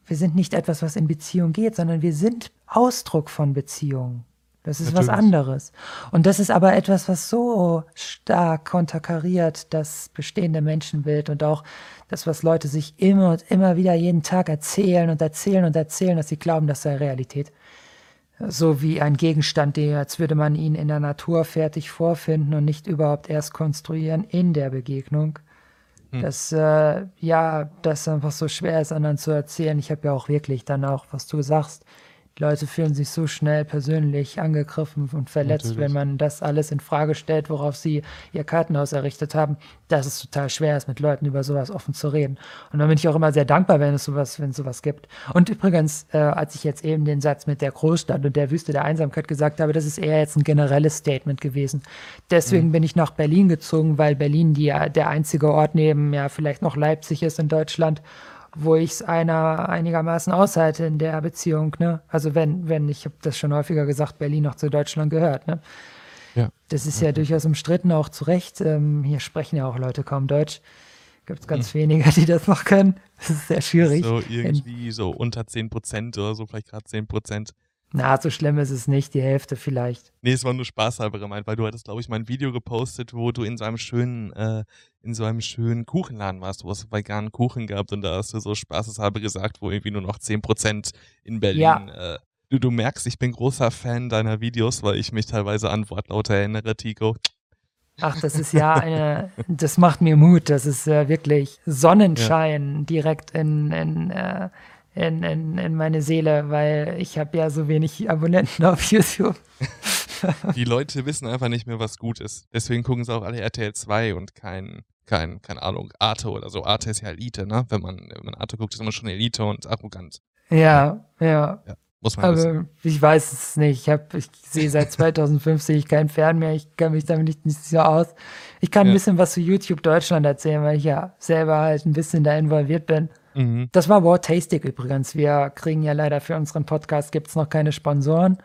Wir sind nicht etwas, was in Beziehung geht, sondern wir sind Ausdruck von Beziehung. Das ist Natürlich. was anderes. Und das ist aber etwas, was so stark konterkariert das bestehende Menschenbild und auch das, was Leute sich immer und immer wieder jeden Tag erzählen und erzählen und erzählen, dass sie glauben, das sei Realität so wie ein Gegenstand, der, als würde man ihn in der Natur fertig vorfinden und nicht überhaupt erst konstruieren in der Begegnung. Hm. Dass, äh, ja, das einfach so schwer ist, anderen zu erzählen. Ich habe ja auch wirklich dann auch, was du sagst, die Leute fühlen sich so schnell persönlich angegriffen und verletzt, Natürlich. wenn man das alles in Frage stellt, worauf sie ihr Kartenhaus errichtet haben, dass es total schwer ist, mit Leuten über sowas offen zu reden. Und dann bin ich auch immer sehr dankbar, wenn es sowas, wenn es sowas gibt. Und übrigens, äh, als ich jetzt eben den Satz mit der Großstadt und der Wüste der Einsamkeit gesagt habe, das ist eher jetzt ein generelles Statement gewesen. Deswegen mhm. bin ich nach Berlin gezogen, weil Berlin die, der einzige Ort neben ja vielleicht noch Leipzig ist in Deutschland wo ich es einer einigermaßen aushalte in der Beziehung. Ne? Also wenn, wenn, ich habe das schon häufiger gesagt, Berlin noch zu Deutschland gehört. Ne? Ja. Das ist ja, ja durchaus umstritten, auch zu Recht. Ähm, hier sprechen ja auch Leute kaum Deutsch. Gibt es ganz hm. wenige, die das noch können. Das ist sehr schwierig. So irgendwie in, so unter 10 Prozent oder so, vielleicht gerade 10 Prozent. Na, so schlimm ist es nicht, die Hälfte vielleicht. Nee, es war nur spaßhalber gemeint, weil du hattest, glaube ich, mal ein Video gepostet, wo du in so einem schönen, äh, in so einem schönen Kuchenladen warst, wo es veganen Kuchen gab und da hast du so spaßeshalber gesagt, wo irgendwie nur noch 10% in Berlin. Ja. Äh, du, du merkst, ich bin großer Fan deiner Videos, weil ich mich teilweise an Wortlaute erinnere, Tico. Ach, das ist ja eine, das macht mir Mut. Das ist äh, wirklich Sonnenschein ja. direkt in, in, äh, in, in, in meine Seele, weil ich habe ja so wenig Abonnenten auf YouTube. Die Leute wissen einfach nicht mehr, was gut ist. Deswegen gucken sie auch alle RTL 2 und kein, kein, keine Ahnung, Arte oder so. Arte ist ja Elite, ne? Wenn man, wenn man Arte guckt, ist man schon Elite und arrogant. Ja, ja. ja muss man Aber wissen. ich weiß es nicht. Ich, hab, ich sehe seit 2005 sehe ich keinen Fern mehr. Ich kann mich damit nicht, nicht so aus. Ich kann ja. ein bisschen was zu YouTube Deutschland erzählen, weil ich ja selber halt ein bisschen da involviert bin. Mhm. Das war War Tastic übrigens. Wir kriegen ja leider für unseren Podcast gibt es noch keine Sponsoren.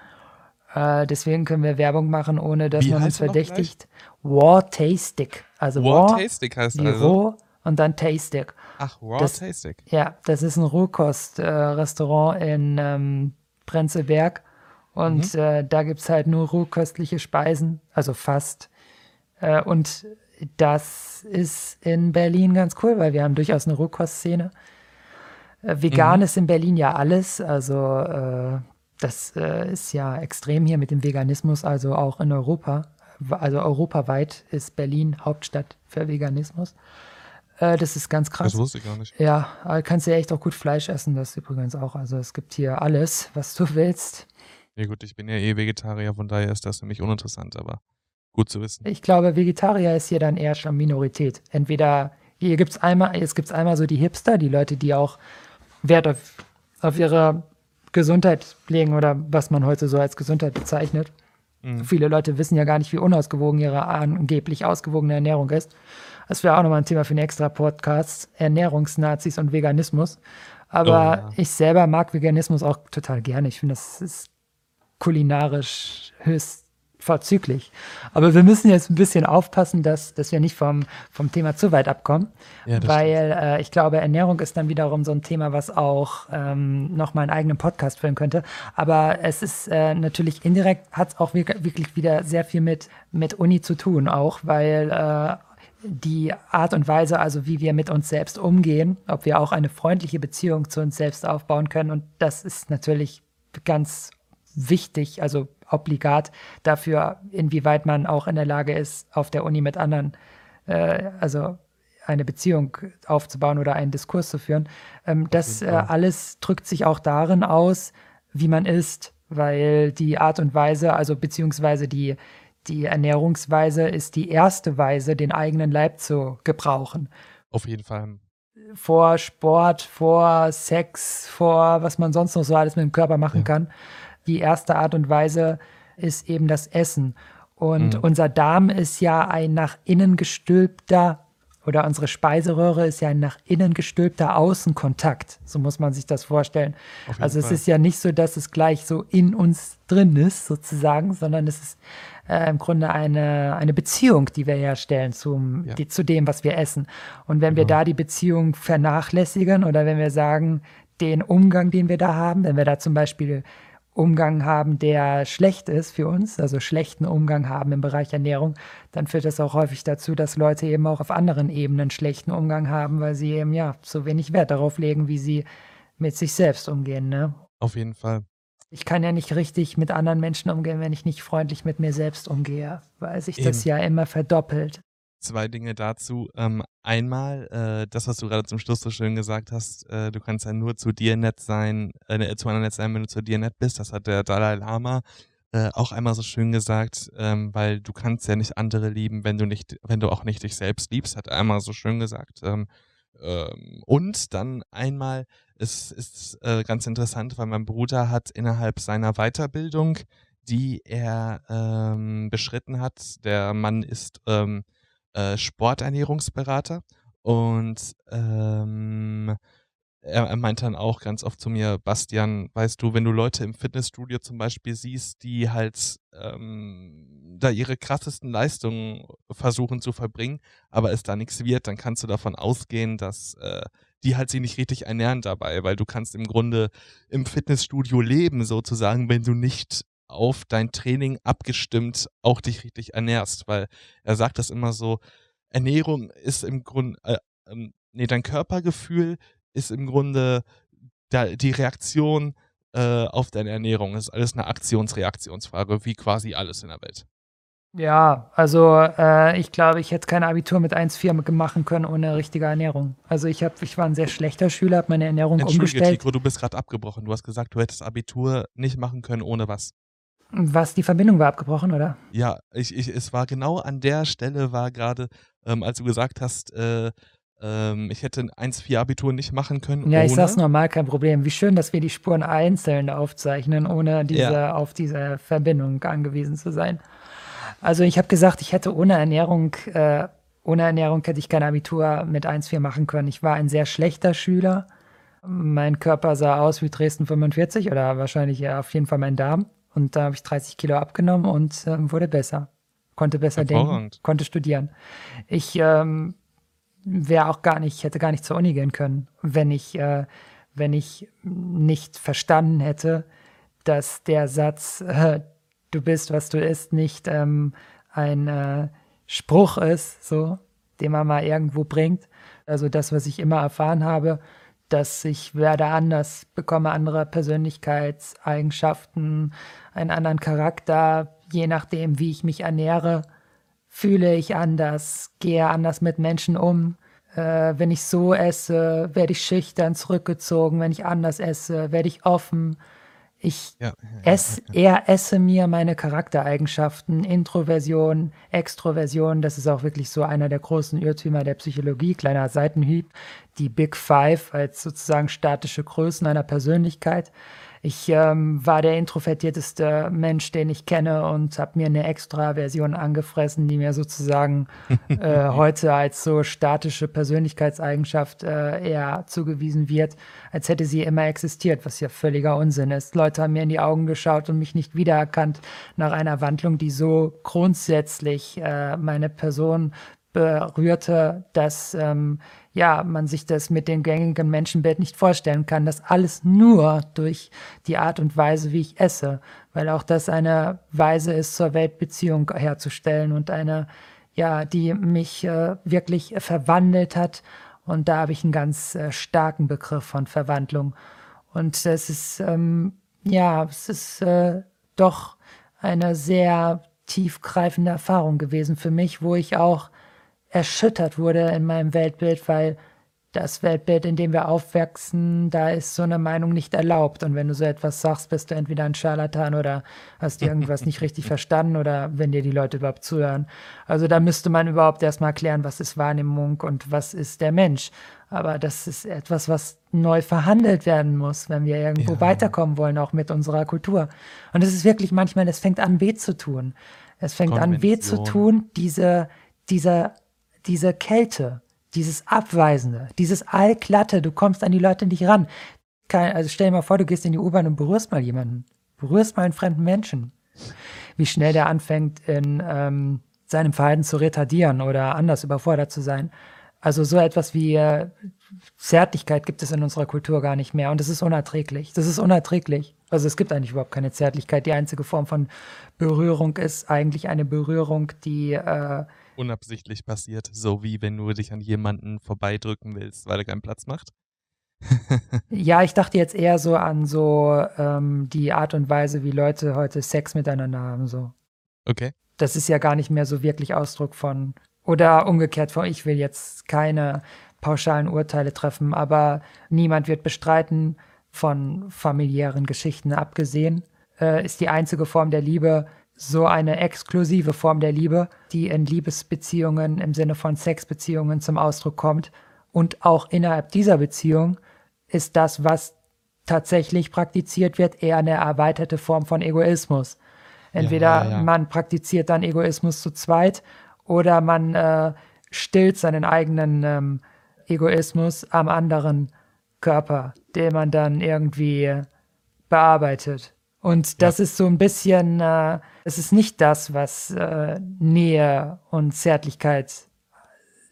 Äh, deswegen können wir Werbung machen, ohne dass Wie man uns verdächtigt. War Tastic. Also War, War Tastic heißt wie also. Roh und dann Tastic. Ach, Raw das, Tastic. Ja, das ist ein Rohkost-Restaurant äh, in ähm, Prenzlberg. Und mhm. äh, da gibt es halt nur rohköstliche Speisen, also fast. Äh, und das ist in Berlin ganz cool, weil wir haben durchaus eine Rohkostszene. Äh, vegan mhm. ist in Berlin ja alles. Also äh, das äh, ist ja extrem hier mit dem Veganismus, also auch in Europa. Also europaweit ist Berlin Hauptstadt für Veganismus. Äh, das ist ganz krass. Das wusste ich gar nicht. Ja, kannst ja echt auch gut Fleisch essen, das übrigens auch. Also es gibt hier alles, was du willst. Ja gut, ich bin ja eh Vegetarier, von daher ist das für mich uninteressant, aber gut zu wissen. Ich glaube, Vegetarier ist hier dann eher schon Minorität. Entweder, hier gibt es einmal, es einmal so die Hipster, die Leute, die auch Wert auf, auf ihre Gesundheit legen oder was man heute so als Gesundheit bezeichnet. Mhm. Viele Leute wissen ja gar nicht, wie unausgewogen ihre angeblich ausgewogene Ernährung ist. Das wäre auch nochmal ein Thema für den extra Podcast. Ernährungsnazis und Veganismus. Aber oh, ja. ich selber mag Veganismus auch total gerne. Ich finde, das ist kulinarisch höchst vorzüglich. Aber wir müssen jetzt ein bisschen aufpassen, dass, dass wir nicht vom, vom Thema zu weit abkommen, ja, weil äh, ich glaube, Ernährung ist dann wiederum so ein Thema, was auch ähm, noch mal einen eigenen Podcast füllen könnte. Aber es ist äh, natürlich indirekt, hat es auch wirklich wieder sehr viel mit, mit Uni zu tun, auch weil äh, die Art und Weise, also wie wir mit uns selbst umgehen, ob wir auch eine freundliche Beziehung zu uns selbst aufbauen können. Und das ist natürlich ganz wichtig, also obligat dafür, inwieweit man auch in der Lage ist, auf der Uni mit anderen, äh, also eine Beziehung aufzubauen oder einen Diskurs zu führen. Ähm, das äh, alles drückt sich auch darin aus, wie man isst, weil die Art und Weise, also beziehungsweise die, die Ernährungsweise ist die erste Weise, den eigenen Leib zu gebrauchen. Auf jeden Fall. Vor Sport, vor Sex, vor was man sonst noch so alles mit dem Körper machen ja. kann. Die erste Art und Weise ist eben das Essen. Und mhm. unser Darm ist ja ein nach innen gestülpter oder unsere Speiseröhre ist ja ein nach innen gestülpter Außenkontakt. So muss man sich das vorstellen. Also es Fall. ist ja nicht so, dass es gleich so in uns drin ist, sozusagen, sondern es ist äh, im Grunde eine, eine Beziehung, die wir herstellen zum, ja. die, zu dem, was wir essen. Und wenn genau. wir da die Beziehung vernachlässigen oder wenn wir sagen, den Umgang, den wir da haben, wenn wir da zum Beispiel Umgang haben, der schlecht ist für uns, also schlechten Umgang haben im Bereich Ernährung, dann führt das auch häufig dazu, dass Leute eben auch auf anderen Ebenen schlechten Umgang haben, weil sie eben ja so wenig Wert darauf legen, wie sie mit sich selbst umgehen. Ne? Auf jeden Fall. Ich kann ja nicht richtig mit anderen Menschen umgehen, wenn ich nicht freundlich mit mir selbst umgehe, weil sich eben. das ja immer verdoppelt zwei Dinge dazu. Ähm, einmal, äh, das, was du gerade zum Schluss so schön gesagt hast, äh, du kannst ja nur zu dir nett sein, äh, zu anderen nett sein, wenn du zu dir nett bist. Das hat der Dalai Lama äh, auch einmal so schön gesagt, ähm, weil du kannst ja nicht andere lieben, wenn du nicht, wenn du auch nicht dich selbst liebst, hat er einmal so schön gesagt. Ähm, ähm, und dann einmal, es ist äh, ganz interessant, weil mein Bruder hat innerhalb seiner Weiterbildung, die er ähm, beschritten hat, der Mann ist ähm, äh, Sporternährungsberater und ähm, er, er meint dann auch ganz oft zu mir, Bastian, weißt du, wenn du Leute im Fitnessstudio zum Beispiel siehst, die halt ähm, da ihre krassesten Leistungen versuchen zu verbringen, aber es da nichts wird, dann kannst du davon ausgehen, dass äh, die halt sich nicht richtig ernähren dabei, weil du kannst im Grunde im Fitnessstudio leben sozusagen, wenn du nicht auf dein Training abgestimmt auch dich richtig ernährst, weil er sagt das immer so, Ernährung ist im Grunde, äh, ähm, nee, dein Körpergefühl ist im Grunde da, die Reaktion äh, auf deine Ernährung. Das ist alles eine Aktionsreaktionsfrage, wie quasi alles in der Welt. Ja, also äh, ich glaube, ich hätte kein Abitur mit 1,4 machen können ohne richtige Ernährung. Also ich, hab, ich war ein sehr schlechter Schüler, habe meine Ernährung Entschuldige, umgestellt. Tico, du bist gerade abgebrochen. Du hast gesagt, du hättest Abitur nicht machen können ohne was. Was, die Verbindung war abgebrochen, oder? Ja, ich, ich, es war genau an der Stelle, war gerade, ähm, als du gesagt hast, äh, ähm, ich hätte ein 1-4 Abitur nicht machen können. Ja, ohne. ich sag's normal, kein Problem. Wie schön, dass wir die Spuren einzeln aufzeichnen, ohne diese, ja. auf diese Verbindung angewiesen zu sein. Also ich habe gesagt, ich hätte ohne Ernährung, äh, ohne Ernährung hätte ich kein Abitur mit 1-4 machen können. Ich war ein sehr schlechter Schüler. Mein Körper sah aus wie Dresden 45 oder wahrscheinlich auf jeden Fall mein Darm. Und da habe ich 30 Kilo abgenommen und äh, wurde besser. Konnte besser denken, konnte studieren. Ich ähm, wäre auch gar nicht, hätte gar nicht zur Uni gehen können, wenn ich, äh, wenn ich nicht verstanden hätte, dass der Satz, äh, du bist, was du isst, nicht ähm, ein äh, Spruch ist, so, den man mal irgendwo bringt. Also das, was ich immer erfahren habe, dass ich werde anders, bekomme andere Persönlichkeitseigenschaften, einen anderen Charakter, je nachdem, wie ich mich ernähre, fühle ich anders, gehe anders mit Menschen um. Äh, wenn ich so esse, werde ich schüchtern, zurückgezogen. Wenn ich anders esse, werde ich offen. Ich ja, ja, esse, eher esse mir meine Charaktereigenschaften, Introversion, Extroversion, das ist auch wirklich so einer der großen Irrtümer der Psychologie, kleiner Seitenhieb, die Big Five als sozusagen statische Größen einer Persönlichkeit. Ich ähm, war der introvertierteste Mensch, den ich kenne und habe mir eine Extraversion angefressen, die mir sozusagen äh, heute als so statische Persönlichkeitseigenschaft äh, eher zugewiesen wird, als hätte sie immer existiert, was ja völliger Unsinn ist. Leute haben mir in die Augen geschaut und mich nicht wiedererkannt nach einer Wandlung, die so grundsätzlich äh, meine Person berührte, dass ähm, ja, man sich das mit dem gängigen Menschenbild nicht vorstellen kann. Das alles nur durch die Art und Weise, wie ich esse, weil auch das eine Weise ist, zur Weltbeziehung herzustellen und eine, ja, die mich äh, wirklich verwandelt hat. Und da habe ich einen ganz äh, starken Begriff von Verwandlung. Und es ist, ähm, ja, es ist äh, doch eine sehr tiefgreifende Erfahrung gewesen für mich, wo ich auch erschüttert wurde in meinem Weltbild, weil das Weltbild, in dem wir aufwachsen, da ist so eine Meinung nicht erlaubt. Und wenn du so etwas sagst, bist du entweder ein Scharlatan oder hast irgendwas nicht richtig verstanden oder wenn dir die Leute überhaupt zuhören. Also da müsste man überhaupt erstmal klären, was ist Wahrnehmung und was ist der Mensch. Aber das ist etwas, was neu verhandelt werden muss, wenn wir irgendwo ja. weiterkommen wollen, auch mit unserer Kultur. Und es ist wirklich manchmal, es fängt an weh zu tun. Es fängt an weh zu tun, diese, diese, diese Kälte dieses Abweisende, dieses Allglatte, du kommst an die Leute nicht ran. Kein, also stell dir mal vor, du gehst in die U-Bahn und berührst mal jemanden. Berührst mal einen fremden Menschen. Wie schnell der anfängt, in ähm, seinem Verhalten zu retardieren oder anders überfordert zu sein. Also so etwas wie äh, Zärtlichkeit gibt es in unserer Kultur gar nicht mehr und das ist unerträglich. Das ist unerträglich. Also es gibt eigentlich überhaupt keine Zärtlichkeit. Die einzige Form von Berührung ist eigentlich eine Berührung, die äh, unabsichtlich passiert, so wie wenn du dich an jemanden vorbeidrücken willst, weil er keinen Platz macht? ja, ich dachte jetzt eher so an so ähm, die Art und Weise, wie Leute heute Sex miteinander haben. So. Okay. Das ist ja gar nicht mehr so wirklich Ausdruck von oder umgekehrt von ich will jetzt keine pauschalen Urteile treffen, aber niemand wird bestreiten, von familiären Geschichten abgesehen, äh, ist die einzige Form der Liebe so eine exklusive Form der Liebe, die in Liebesbeziehungen im Sinne von Sexbeziehungen zum Ausdruck kommt. Und auch innerhalb dieser Beziehung ist das, was tatsächlich praktiziert wird, eher eine erweiterte Form von Egoismus. Entweder ja, ja. man praktiziert dann Egoismus zu zweit oder man äh, stillt seinen eigenen ähm, Egoismus am anderen Körper, den man dann irgendwie bearbeitet. Und das ja. ist so ein bisschen, äh, es ist nicht das, was äh, Nähe und Zärtlichkeit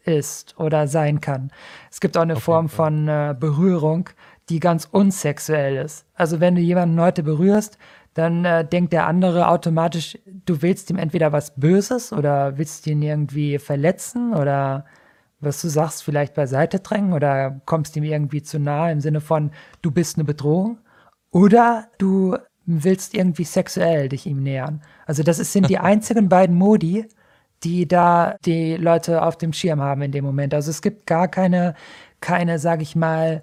ist oder sein kann. Es gibt auch eine Auf Form von äh, Berührung, die ganz unsexuell ist. Also wenn du jemanden heute berührst, dann äh, denkt der andere automatisch, du willst ihm entweder was Böses oder willst ihn irgendwie verletzen oder was du sagst, vielleicht beiseite drängen oder kommst ihm irgendwie zu nahe im Sinne von, du bist eine Bedrohung. Oder du willst irgendwie sexuell dich ihm nähern. Also das sind die einzigen beiden Modi, die da die Leute auf dem Schirm haben in dem Moment. Also es gibt gar keine, keine, sag ich mal,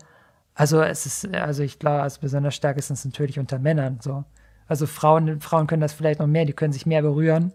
also es ist, also ich glaube, also besonders stark ist es natürlich unter Männern so. Also Frauen, Frauen können das vielleicht noch mehr, die können sich mehr berühren,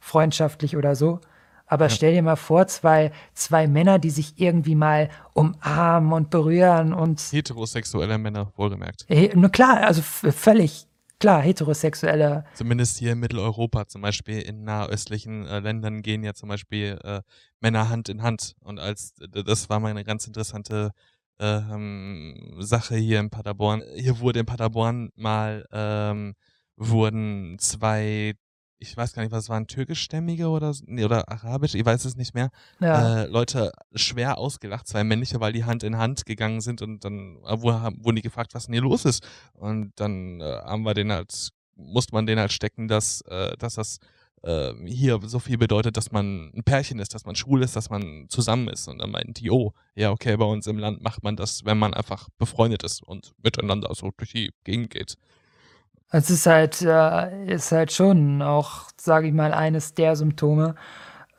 freundschaftlich oder so. Aber ja. stell dir mal vor, zwei, zwei Männer, die sich irgendwie mal umarmen und berühren und. Heterosexuelle Männer, wohlgemerkt. Nur klar, also völlig, klar, heterosexuelle. Zumindest hier in Mitteleuropa, zum Beispiel in nahöstlichen äh, Ländern gehen ja zum Beispiel äh, Männer Hand in Hand. Und als das war mal eine ganz interessante ähm, Sache hier in Paderborn. Hier wurde in Paderborn mal ähm, wurden zwei ich weiß gar nicht, was waren, türkischstämmige oder, nee, oder arabisch, ich weiß es nicht mehr, ja. äh, Leute schwer ausgelacht, zwei männliche, weil die Hand in Hand gegangen sind und dann äh, wurden die gefragt, was denn hier los ist. Und dann äh, haben wir den halt, musste man den halt stecken, dass, äh, dass das äh, hier so viel bedeutet, dass man ein Pärchen ist, dass man schwul ist, dass man zusammen ist. Und dann meinten die, oh, ja, okay, bei uns im Land macht man das, wenn man einfach befreundet ist und miteinander so durch die Gegend geht. Es ist halt, äh, ist halt schon auch, sage ich mal, eines der Symptome,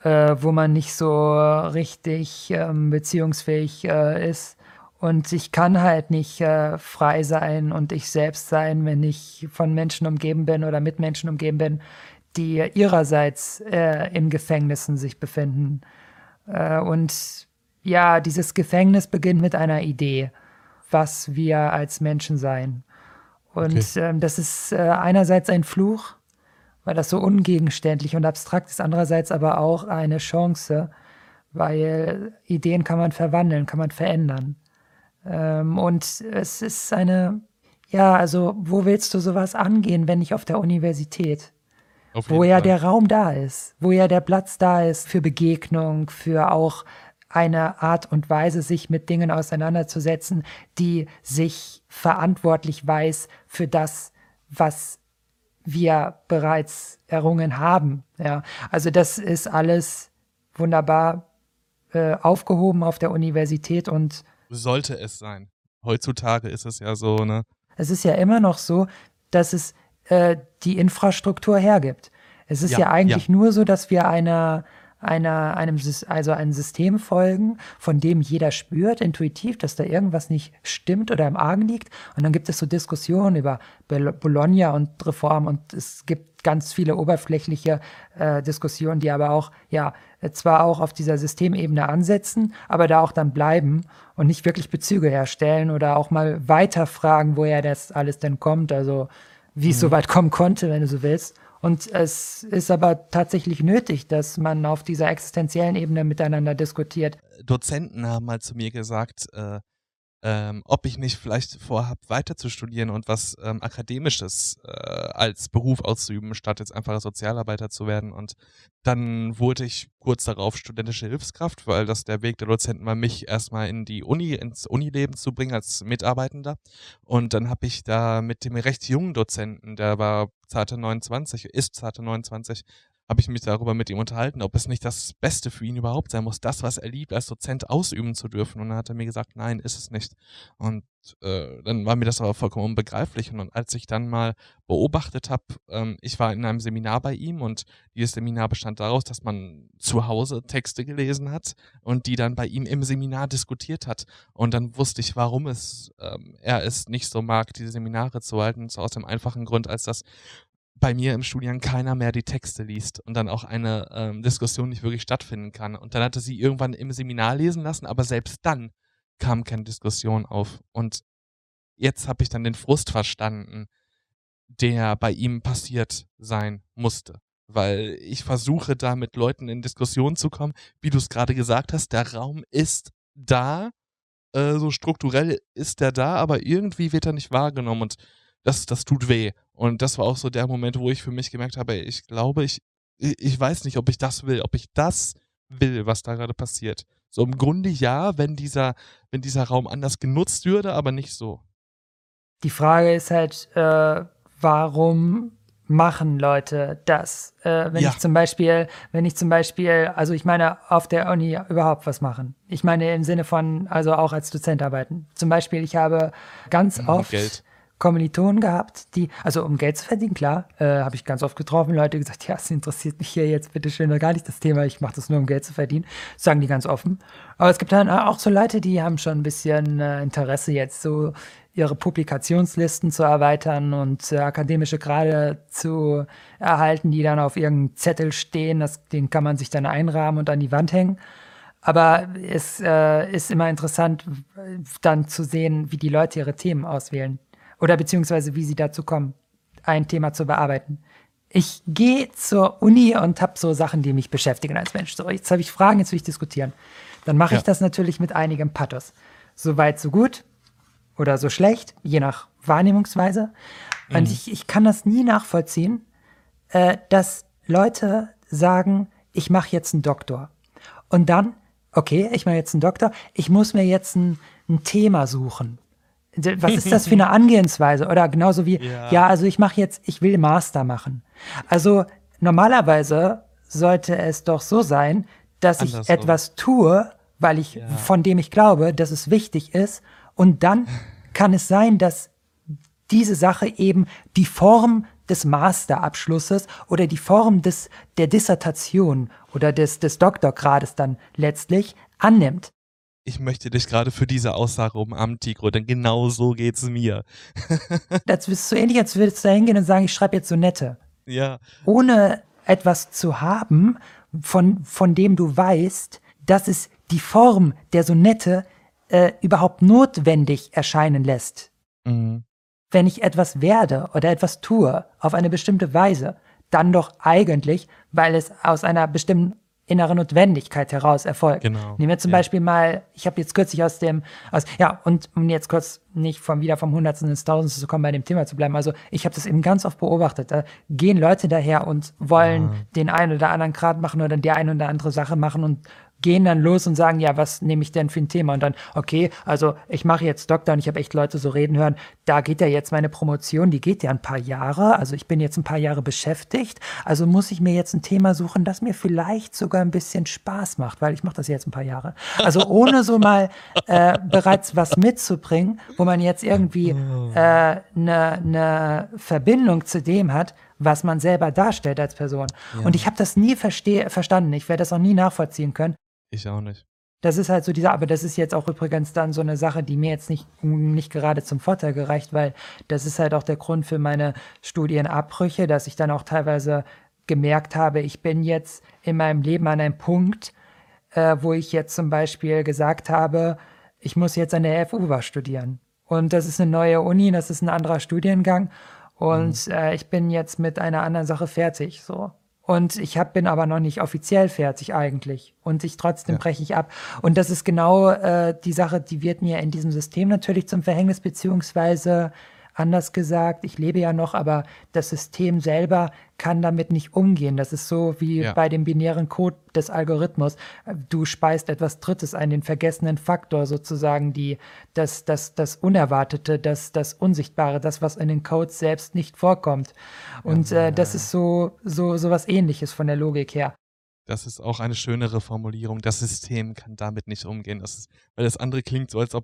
äh, wo man nicht so richtig ähm, beziehungsfähig äh, ist. Und ich kann halt nicht äh, frei sein und ich selbst sein, wenn ich von Menschen umgeben bin oder mit Menschen umgeben bin, die ihrerseits äh, in Gefängnissen sich befinden. Äh, und ja, dieses Gefängnis beginnt mit einer Idee, was wir als Menschen sein. Und okay. ähm, das ist äh, einerseits ein Fluch, weil das so ungegenständlich und abstrakt ist, andererseits aber auch eine Chance, weil Ideen kann man verwandeln, kann man verändern. Ähm, und es ist eine, ja, also wo willst du sowas angehen, wenn nicht auf der Universität? Auf wo ja Fall. der Raum da ist, wo ja der Platz da ist für Begegnung, für auch eine Art und Weise, sich mit Dingen auseinanderzusetzen, die sich verantwortlich weiß für das, was wir bereits errungen haben. Ja, also das ist alles wunderbar äh, aufgehoben auf der Universität und sollte es sein. Heutzutage ist es ja so, ne? Es ist ja immer noch so, dass es äh, die Infrastruktur hergibt. Es ist ja, ja eigentlich ja. nur so, dass wir einer, einer, einem, also einem System folgen, von dem jeder spürt, intuitiv, dass da irgendwas nicht stimmt oder im Argen liegt. Und dann gibt es so Diskussionen über Bologna und Reform und es gibt ganz viele oberflächliche äh, Diskussionen, die aber auch, ja, zwar auch auf dieser Systemebene ansetzen, aber da auch dann bleiben und nicht wirklich Bezüge herstellen oder auch mal weiterfragen, woher das alles denn kommt, also wie es mhm. so weit kommen konnte, wenn du so willst. Und es ist aber tatsächlich nötig, dass man auf dieser existenziellen Ebene miteinander diskutiert. Dozenten haben mal zu mir gesagt, äh, ähm, ob ich nicht vielleicht vorhabe, weiter zu studieren und was ähm, Akademisches äh, als Beruf auszuüben, statt jetzt einfach Sozialarbeiter zu werden. Und dann wurde ich kurz darauf studentische Hilfskraft, weil das der Weg der Dozenten war, mich erstmal in die Uni, ins Unileben zu bringen als Mitarbeitender. Und dann habe ich da mit dem recht jungen Dozenten, der war zarte 29, ist zarte 29, habe ich mich darüber mit ihm unterhalten, ob es nicht das Beste für ihn überhaupt sein muss, das, was er liebt, als Dozent ausüben zu dürfen. Und dann hat er mir gesagt, nein, ist es nicht. Und äh, dann war mir das aber vollkommen unbegreiflich. Und als ich dann mal beobachtet habe, ähm, ich war in einem Seminar bei ihm und dieses Seminar bestand daraus, dass man zu Hause Texte gelesen hat und die dann bei ihm im Seminar diskutiert hat. Und dann wusste ich, warum es ähm, er es nicht so mag, diese Seminare zu halten. Zwar aus dem einfachen Grund, als dass bei mir im Studium keiner mehr die Texte liest und dann auch eine ähm, Diskussion nicht wirklich stattfinden kann. Und dann hatte sie irgendwann im Seminar lesen lassen, aber selbst dann kam keine Diskussion auf. Und jetzt habe ich dann den Frust verstanden, der bei ihm passiert sein musste. Weil ich versuche da mit Leuten in Diskussion zu kommen, wie du es gerade gesagt hast, der Raum ist da, äh, so strukturell ist der da, aber irgendwie wird er nicht wahrgenommen und das, das tut weh. Und das war auch so der Moment, wo ich für mich gemerkt habe, ich glaube, ich, ich weiß nicht, ob ich das will, ob ich das will, was da gerade passiert. So im Grunde ja, wenn dieser, wenn dieser Raum anders genutzt würde, aber nicht so. Die Frage ist halt, äh, warum machen Leute das? Äh, wenn ja. ich zum Beispiel, wenn ich zum Beispiel, also ich meine, auf der Uni überhaupt was machen. Ich meine im Sinne von, also auch als Dozent arbeiten. Zum Beispiel, ich habe ganz mhm, oft Geld. Kommilitonen gehabt, die, also um Geld zu verdienen, klar, äh, habe ich ganz oft getroffen, Leute gesagt, ja, es interessiert mich hier jetzt bitte schön gar nicht das Thema, ich mache das nur um Geld zu verdienen, sagen die ganz offen. Aber es gibt dann auch so Leute, die haben schon ein bisschen äh, Interesse jetzt so ihre Publikationslisten zu erweitern und äh, akademische Grade zu erhalten, die dann auf irgendeinem Zettel stehen, das, den kann man sich dann einrahmen und an die Wand hängen. Aber es äh, ist immer interessant, dann zu sehen, wie die Leute ihre Themen auswählen oder beziehungsweise wie sie dazu kommen, ein Thema zu bearbeiten. Ich gehe zur Uni und habe so Sachen, die mich beschäftigen als Mensch. So, jetzt habe ich Fragen, jetzt will ich diskutieren. Dann mache ja. ich das natürlich mit einigem Pathos. So weit, so gut oder so schlecht, je nach Wahrnehmungsweise. Mhm. Und ich, ich kann das nie nachvollziehen, äh, dass Leute sagen, ich mache jetzt einen Doktor. Und dann, okay, ich mache jetzt einen Doktor, ich muss mir jetzt ein, ein Thema suchen was ist das für eine Angehensweise? Oder genauso wie, ja, ja also ich mache jetzt, ich will Master machen. Also normalerweise sollte es doch so sein, dass Andersrum. ich etwas tue, weil ich, ja. von dem ich glaube, dass es wichtig ist. Und dann kann es sein, dass diese Sache eben die Form des Masterabschlusses oder die Form des, der Dissertation oder des, des Doktorgrades dann letztlich annimmt ich möchte dich gerade für diese Aussage umarmen, Tigro, denn genau so geht's mir. das ist so ähnlich, als würdest du da hingehen und sagen, ich schreibe jetzt so nette. Ja. Ohne etwas zu haben, von, von dem du weißt, dass es die Form der Sonette äh, überhaupt notwendig erscheinen lässt. Mhm. Wenn ich etwas werde oder etwas tue auf eine bestimmte Weise, dann doch eigentlich, weil es aus einer bestimmten innere Notwendigkeit heraus erfolgt. Genau. Nehmen wir zum ja. Beispiel mal, ich habe jetzt kürzlich aus dem, aus, ja, und um jetzt kurz nicht vom wieder vom Hundertsten ins Tausendste zu kommen, bei dem Thema zu bleiben. Also ich habe das eben ganz oft beobachtet. Da gehen Leute daher und wollen ah. den einen oder anderen Grad machen oder die eine oder andere Sache machen und gehen dann los und sagen, ja, was nehme ich denn für ein Thema? Und dann, okay, also ich mache jetzt Doktor und ich habe echt Leute so reden hören, da geht ja jetzt meine Promotion, die geht ja ein paar Jahre, also ich bin jetzt ein paar Jahre beschäftigt, also muss ich mir jetzt ein Thema suchen, das mir vielleicht sogar ein bisschen Spaß macht, weil ich mache das jetzt ein paar Jahre. Also ohne so mal äh, bereits was mitzubringen, wo man jetzt irgendwie eine äh, ne, ne Verbindung zu dem hat, was man selber darstellt als Person. Ja. Und ich habe das nie verstanden. Ich werde das auch nie nachvollziehen können. Ich auch nicht. Das ist halt so dieser, aber das ist jetzt auch übrigens dann so eine Sache, die mir jetzt nicht, nicht gerade zum Vorteil gereicht, weil das ist halt auch der Grund für meine Studienabbrüche, dass ich dann auch teilweise gemerkt habe, ich bin jetzt in meinem Leben an einem Punkt, äh, wo ich jetzt zum Beispiel gesagt habe, ich muss jetzt an der FU was studieren. Und das ist eine neue Uni, das ist ein anderer Studiengang. Und mhm. äh, ich bin jetzt mit einer anderen Sache fertig. So. Und ich hab, bin aber noch nicht offiziell fertig eigentlich. Und ich trotzdem ja. breche ich ab. Und das ist genau äh, die Sache, die wird mir in diesem System natürlich zum Verhängnis, beziehungsweise Anders gesagt, ich lebe ja noch, aber das System selber kann damit nicht umgehen. Das ist so wie ja. bei dem binären Code des Algorithmus. Du speist etwas Drittes ein, den vergessenen Faktor sozusagen, die, das, das, das Unerwartete, das, das Unsichtbare, das, was in den Codes selbst nicht vorkommt. Und ja, äh, das ist so, so, so was ähnliches von der Logik her. Das ist auch eine schönere Formulierung. Das System kann damit nicht umgehen. Das ist, weil das andere klingt so, als ob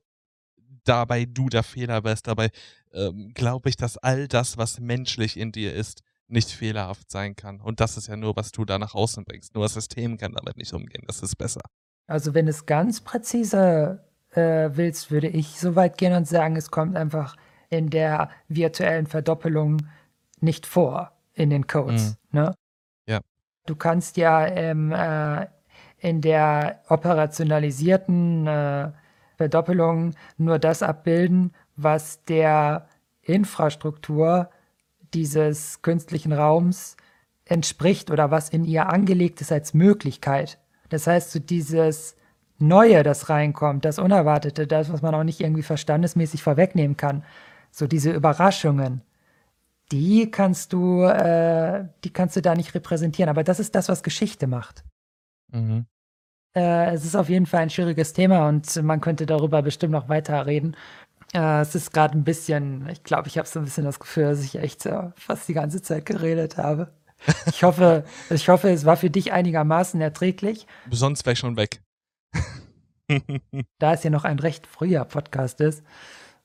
dabei du der Fehler wärst. Dabei ähm, glaube ich, dass all das, was menschlich in dir ist, nicht fehlerhaft sein kann. Und das ist ja nur, was du da nach außen bringst. Nur das System kann damit nicht umgehen. Das ist besser. Also wenn es ganz präzise äh, willst, würde ich so weit gehen und sagen, es kommt einfach in der virtuellen Verdoppelung nicht vor in den Codes. Mhm. Ne? Ja. Du kannst ja ähm, äh, in der operationalisierten äh, Verdoppelung nur das abbilden, was der Infrastruktur dieses künstlichen Raums entspricht oder was in ihr angelegt ist als Möglichkeit. Das heißt, so dieses Neue, das reinkommt, das Unerwartete, das, was man auch nicht irgendwie verstandesmäßig vorwegnehmen kann, so diese Überraschungen, die kannst du, äh, die kannst du da nicht repräsentieren. Aber das ist das, was Geschichte macht. Mhm. Äh, es ist auf jeden Fall ein schwieriges Thema und man könnte darüber bestimmt noch weiter reden. Äh, es ist gerade ein bisschen, ich glaube, ich habe so ein bisschen das Gefühl, dass ich echt äh, fast die ganze Zeit geredet habe. Ich hoffe, ich hoffe, es war für dich einigermaßen erträglich. Sonst wäre ich schon weg. da es ja noch ein recht früher Podcast ist,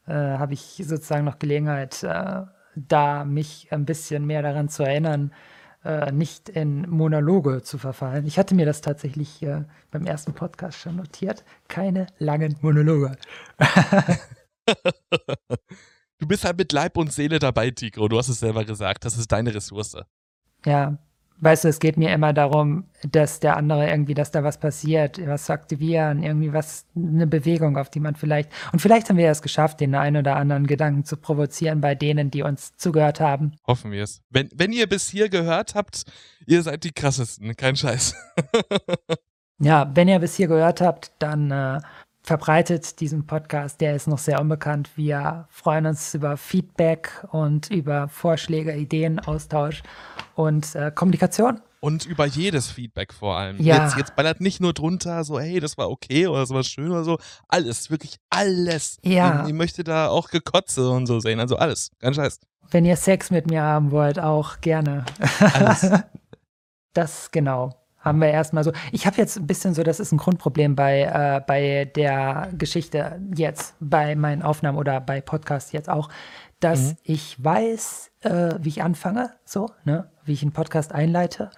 äh, habe ich sozusagen noch Gelegenheit, äh, da mich ein bisschen mehr daran zu erinnern, äh, nicht in Monologe zu verfallen. Ich hatte mir das tatsächlich äh, beim ersten Podcast schon notiert. Keine langen Monologe. du bist halt mit Leib und Seele dabei, Tigro. Du hast es selber gesagt. Das ist deine Ressource. Ja, weißt du, es geht mir immer darum, dass der andere irgendwie, dass da was passiert, was zu aktivieren, irgendwie was, eine Bewegung, auf die man vielleicht, und vielleicht haben wir es geschafft, den einen oder anderen Gedanken zu provozieren bei denen, die uns zugehört haben. Hoffen wir es. Wenn, wenn ihr bis hier gehört habt, ihr seid die krassesten, kein Scheiß. ja, wenn ihr bis hier gehört habt, dann äh, verbreitet diesen Podcast. Der ist noch sehr unbekannt. Wir freuen uns über Feedback und über Vorschläge, Ideen, Austausch und äh, Kommunikation. Und über jedes Feedback vor allem. Ja. Jetzt, jetzt ballert nicht nur drunter so, hey, das war okay oder das war schön oder so. Alles, wirklich alles. Ja. Ich, ich möchte da auch Gekotze und so sehen. Also alles. Ganz scheiß. Wenn ihr Sex mit mir haben wollt, auch gerne. Alles. das genau haben wir erstmal so. Ich habe jetzt ein bisschen so, das ist ein Grundproblem bei, äh, bei der Geschichte jetzt, bei meinen Aufnahmen oder bei Podcasts jetzt auch, dass mhm. ich weiß, äh, wie ich anfange, so, ne, wie ich einen Podcast einleite,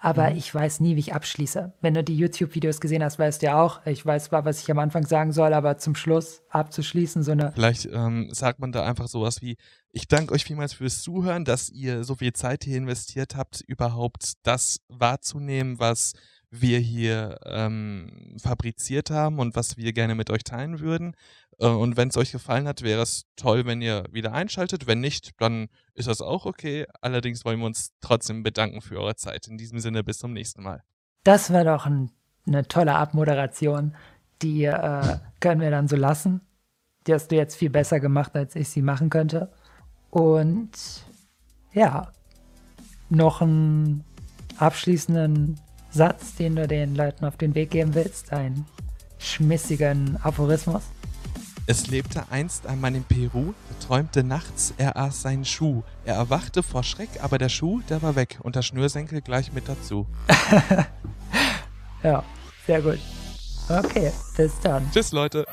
aber mhm. ich weiß nie, wie ich abschließe. Wenn du die YouTube-Videos gesehen hast, weißt du ja auch, ich weiß zwar, was ich am Anfang sagen soll, aber zum Schluss abzuschließen, so eine. Vielleicht ähm, sagt man da einfach sowas wie, ich danke euch vielmals fürs Zuhören, dass ihr so viel Zeit hier investiert habt, überhaupt das wahrzunehmen, was wir hier ähm, fabriziert haben und was wir gerne mit euch teilen würden. Äh, und wenn es euch gefallen hat, wäre es toll, wenn ihr wieder einschaltet. Wenn nicht, dann ist das auch okay. Allerdings wollen wir uns trotzdem bedanken für eure Zeit. In diesem Sinne, bis zum nächsten Mal. Das war doch ein, eine tolle Abmoderation. Die äh, können wir dann so lassen. Die hast du jetzt viel besser gemacht, als ich sie machen könnte. Und ja, noch einen abschließenden Satz, den du den Leuten auf den Weg geben willst? Einen schmissigen Aphorismus? Es lebte einst ein Mann in Peru, er träumte nachts, er aß seinen Schuh. Er erwachte vor Schreck, aber der Schuh, der war weg und der Schnürsenkel gleich mit dazu. ja, sehr gut. Okay, bis dann. Tschüss, Leute.